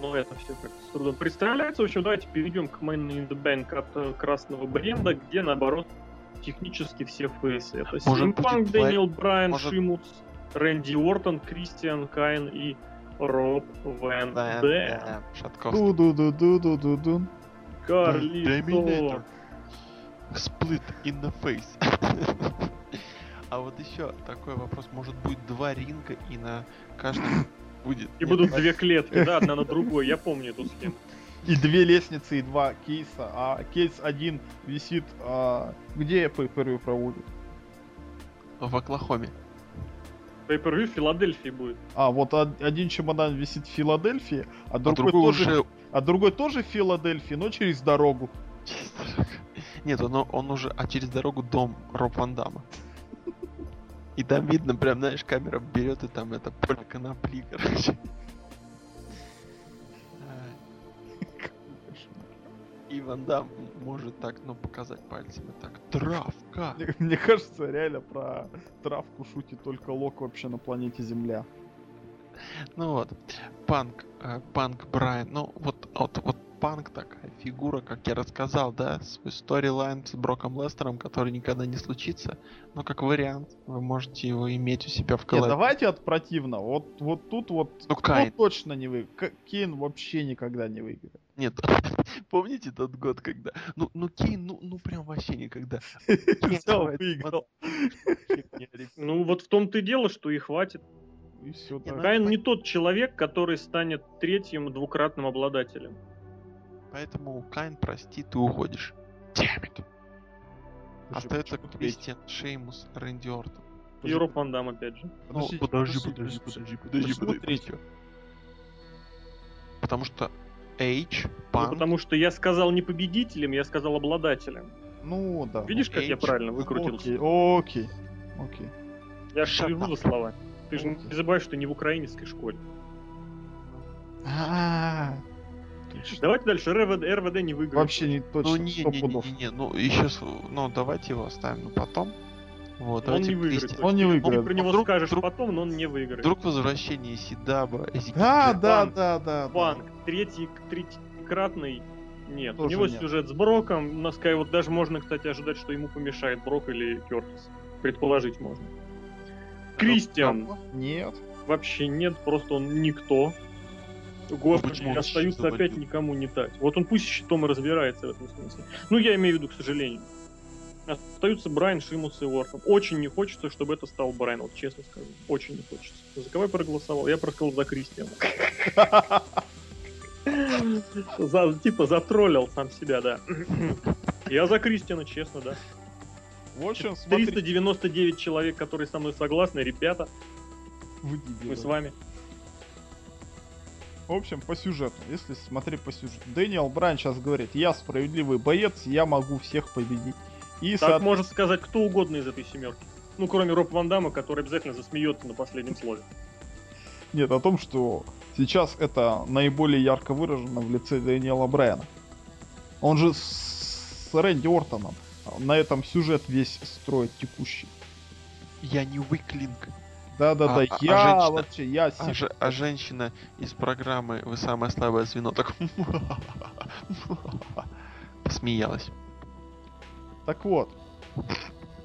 но это все как с трудом представляется. В общем, давайте перейдем к Money in the Bank от э, красного бренда, где, наоборот, технически все face ы. Это будет Дэниел Брайан, может- Шимус, Рэнди Ортон, Кристиан, Кейн и Роб Ван Да, Дэ. да, Шатковский. Ду-ду-ду-ду-ду-ду. Карлито. Split in the face. А вот еще такой вопрос. Может будет два ринга и на каждом будет... И будут две клетки, да, одна на другой. Я помню эту схему. И две лестницы, и два кейса. А кейс один висит... а, Где pay per проводят? В Оклахоме. Pay-per-view в Филадельфии будет. А, вот од- один чемодан висит в Филадельфии, а А другой, другой тоже, уже... а другой тоже в Филадельфии, но через дорогу. Через дорогу. Нет, он, он уже... А через дорогу дом Роб Ван Дамма. И там видно, прям, знаешь, камера берет и там это поле конопли, короче. Ай. И Ван Дам может так, ну, показать пальцами так. Травка! Мне, мне кажется, реально про травку шутит только Лок вообще на планете Земля. Ну вот, Панк, э, Панк Брайан, ну вот, вот, вот Панк такая фигура, как я рассказал, да, свой сторилайн с Броком Лестером, который никогда не случится, но как вариант, вы можете его иметь у себя в Нет, коллабе. давайте от противного. Вот, вот тут вот Ну, кто Кайн. точно не выиграет. Кейн вообще никогда не выиграет. Нет, помните тот год, когда... Ну, ну Кейн, ну, ну прям вообще никогда. Давай, выиграл. Ну, вот в том-то и дело, что и хватит. И все. Не, ну, Кайн это не тот человек, который станет третьим двукратным обладателем. Поэтому Кайн, прости, ты уходишь. Damn it. Остается Кристиан, Шеймус, Рэнди Ортон. И Роб Ван Дам, опять же. Ну, подожди, подожди, подожди, подожди, подожди, подожди. третий? Потому что H, Ну, Панк, потому что я сказал не победителем, я сказал обладателем. Ну, да. Видишь, как я Эйч. правильно выкрутился? Окей, окей. Окей. Я up. за словами. Ты же не забывай, что ты не в украинской школе. А. Давайте дальше. РВД, РВД не выиграет. Вообще не точно. ну не, не, не, не, не, ну еще, ну давайте его оставим на потом. Вот, Он не выиграет. Он не выиграет. про него Вдруг- скажешь вдруг- потом, но он не выиграет. Вдруг возвращение Сидаба, Да, да, да, да. Панк, третий, третьекратный нет. У него нет. сюжет с Броком. На Sky вот даже можно, кстати, ожидать, что ему помешает Брок или Кертис. Предположить можно. Кристиан. Нет. вообще нет, просто он никто. Господи, почему он остаются опять заводил? никому не дать. Вот он пусть щитом и разбирается в этом смысле. Ну, я имею в виду, к сожалению. Остаются Брайан, Шимус и Уортон. Очень не хочется, чтобы это стал Брайан, вот честно скажу. Очень не хочется. За кого я проголосовал? Я проголосовал за Кристиана. За, типа затроллил сам себя, да. Я за Кристиана, честно, да. В общем, смотри. 399 человек, которые со мной согласны, ребята, Вы дебилы. мы с вами. В общем, по сюжету, если смотреть по сюжету. Дэниел Брайан сейчас говорит, я справедливый боец, я могу всех победить. И, Так соответственно, может сказать кто угодно из этой семерки. Ну, кроме Роб Ван Дамма, который обязательно засмеется на последнем слове. нет, о том, что сейчас это наиболее ярко выражено в лице Дэниела Брайана. Он же с Рэнди Ортоном на этом сюжет весь строит текущий. Я не Уиклинг. Да-да-да, А- а- а я женщина? вообще, я А, же- а женщина из программы «Вы самое слабое звено» так посмеялась. Так вот,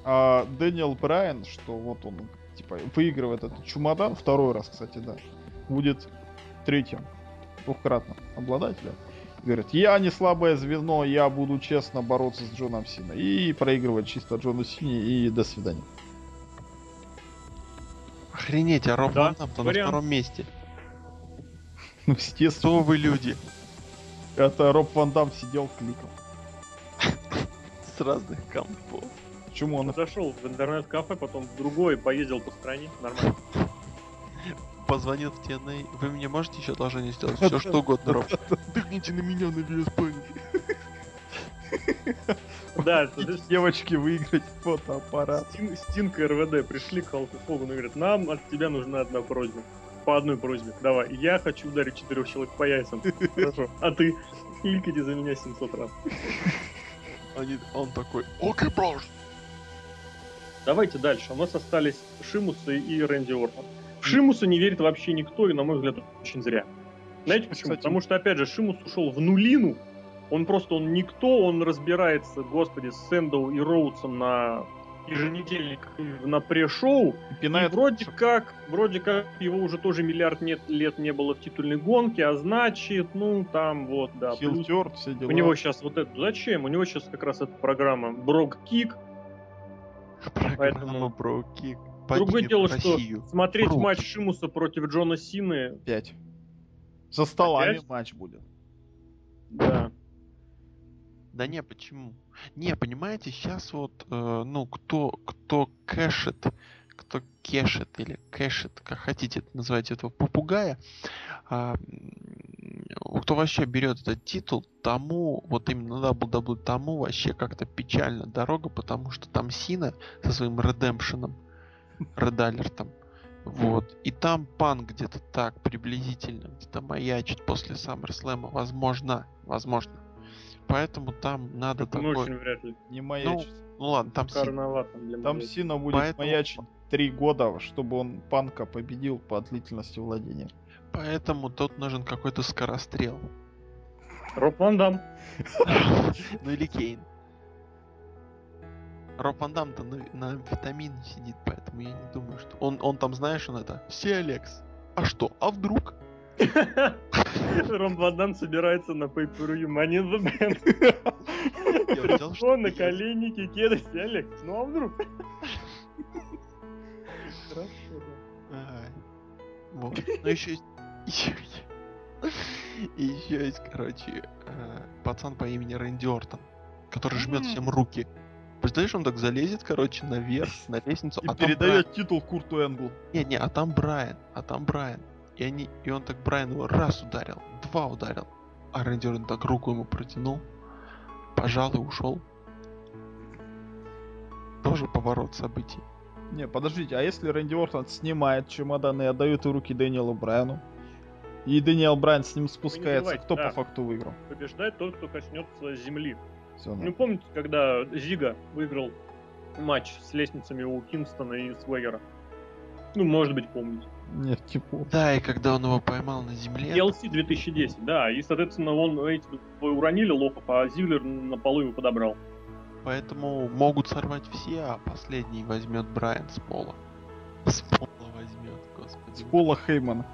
а Дэниел Брайан, что вот он, типа, выигрывает этот чемодан, второй раз, кстати, да, будет третьим, двухкратным обладателем. Говорит, я не слабое звено, я буду честно бороться с Джоном Синой. И проигрывает чисто Джону Сине, и до свидания. Охренеть, а Роб Да, Ван Дам-то на втором месте. Ну, естественно, Что вы люди? это Роб Ван Дам сидел, кликал. С разных компов. Почему. Он зашел в интернет-кафе, потом в другой, поездил по стране. Нормально. Позвонил в TNA. Вы мне можете еще одолжение сделать? Все что угодно, Роб. Дыхните на меня на VSP. Да, Девочки выиграть фотоаппарат. Стин- Стинг и РВД пришли к Халку Хоган и говорят, нам от тебя нужна одна просьба. По одной просьбе. Давай, я хочу ударить четырех человек по яйцам. Хорошо. А ты кликайте за меня 700 раз. Они, он такой, окей, брос. Давайте дальше. У нас остались Шимусы и Рэнди Ортон. В Шимуса не верит вообще никто, и, на мой взгляд, очень зря. Знаете почему? Кстати- Потому что, опять же, Шимус ушел в нулину. Он просто, он никто, он разбирается, господи, с Сэндоу и Роудсом на еженедельник на пре-шоу. И Пинает вроде как, вроде как его уже тоже миллиард нет, лет не было в титульной гонке, а значит, ну там вот, да. хилтерт, все дела. у него сейчас вот это, зачем? У него сейчас как раз эта программа Брок Кик. Программа Поэтому- Brogue Kick. Другое дело, что Россию. смотреть Брок. матч Шимуса против Джона Сины, 5. За столами Опять? матч будет. да. Да не, почему? Не, понимаете, сейчас вот, э, ну, кто, кто cash ит, кто cash ит или cash ит, как хотите это называть, этого попугая, м, кто вообще берет этот титул, тому, вот именно WWE, тому вообще как-то печально дорога, потому что там Сина со своим редемпшеном, редалертом, вот. И там пан где-то так приблизительно, где-то маячит после SummerSlam, возможно, возможно. Поэтому там надо Ну, такой... очень вряд ли. Не маячит. Ну ладно, там Сина. Там. Сина будет Поэтому- маячить три года, чтобы он Панка победил по длительности владения. Поэтому тут нужен какой-то скорострел. Роб Ван Дам. Ну или Кейн. Роб Ван Дам-то на, на витамине сидит, поэтому я не думаю, что... Он, он там, знаешь, он это... Все, Алекс. А что? А вдруг? Ван Дам собирается на pay-per-view Money in the Bank. Что, на есть. коленники, кеды, Алекс? Ну а вдруг? Хорошо, да. Вот. Ну еще есть... И еще есть, короче, э, пацан по имени Рэнди Ортон, который жмет всем руки. Представляешь, он так залезет, короче, наверх, на лестницу, И а там передает титул Курту Энглу. Не, не, а там Брайан, а там Брайан. И они, и он так Брайан его раз ударил, два ударил. А Рэнди Ортон так руку ему протянул, пожал и ушел. Тоже поворот событий. Не, подождите, а если Рэнди Ортон снимает чемодан и отдает в руки Дэниелу Брайану? И Дэниел Брайан с ним спускается, кто да. по факту выиграл? Побеждает тот, кто коснется земли. Всё, Ну, помните, когда Зига выиграл матч с лестницами у Кингстона и Свегера? Ну, может быть, помните. Нет, типа. Да, и когда он его поймал на земле, TLC 2010, да. И, соответственно, он эти уронили лохов, а Зиглер на полу его подобрал. поэтому могут сорвать все, а последний возьмет Брайан с пола. С пола возьмет, господи. С Пола Хеймана.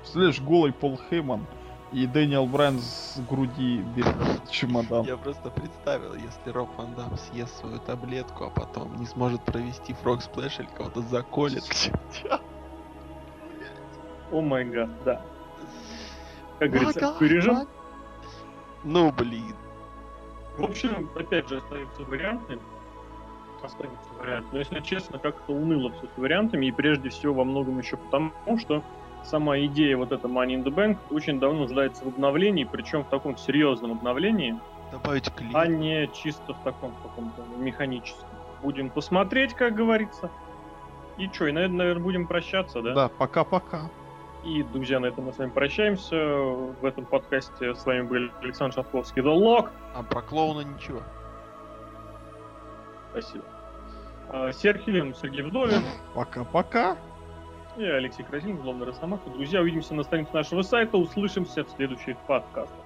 Представляешь, голый Пол Хейман и Дэниел Брайан с груди берет чемодан. Я просто представил, если Роб Ван Дам съест свою таблетку, а потом не сможет провести frog splash или кого-то заколет. Oh my God, да. Как говорится, вырежем. Ну блин. В общем, опять же, остаются варианты. Останется вариант. Но если честно, как-то уныло все с вариантами. И прежде всего во многом еще потому, что сама идея вот эта Money in the Bank очень давно нуждается в обновлении, причем в таком серьезном обновлении, Добавить клип. а не чисто в таком каком-то механическом. Будем посмотреть, как говорится. И что, и, наверное, будем прощаться, да? Да, пока-пока. И, друзья, на этом мы с вами прощаемся. В этом подкасте с вами был Александр Шатковский, The Lock. А про клоуна ничего. Спасибо. А, Серхием, Сергей Вдовин Пока-пока. И Алексей Красин, главный Росомаха. Друзья, увидимся на странице нашего сайта. Услышимся в следующих подкастах.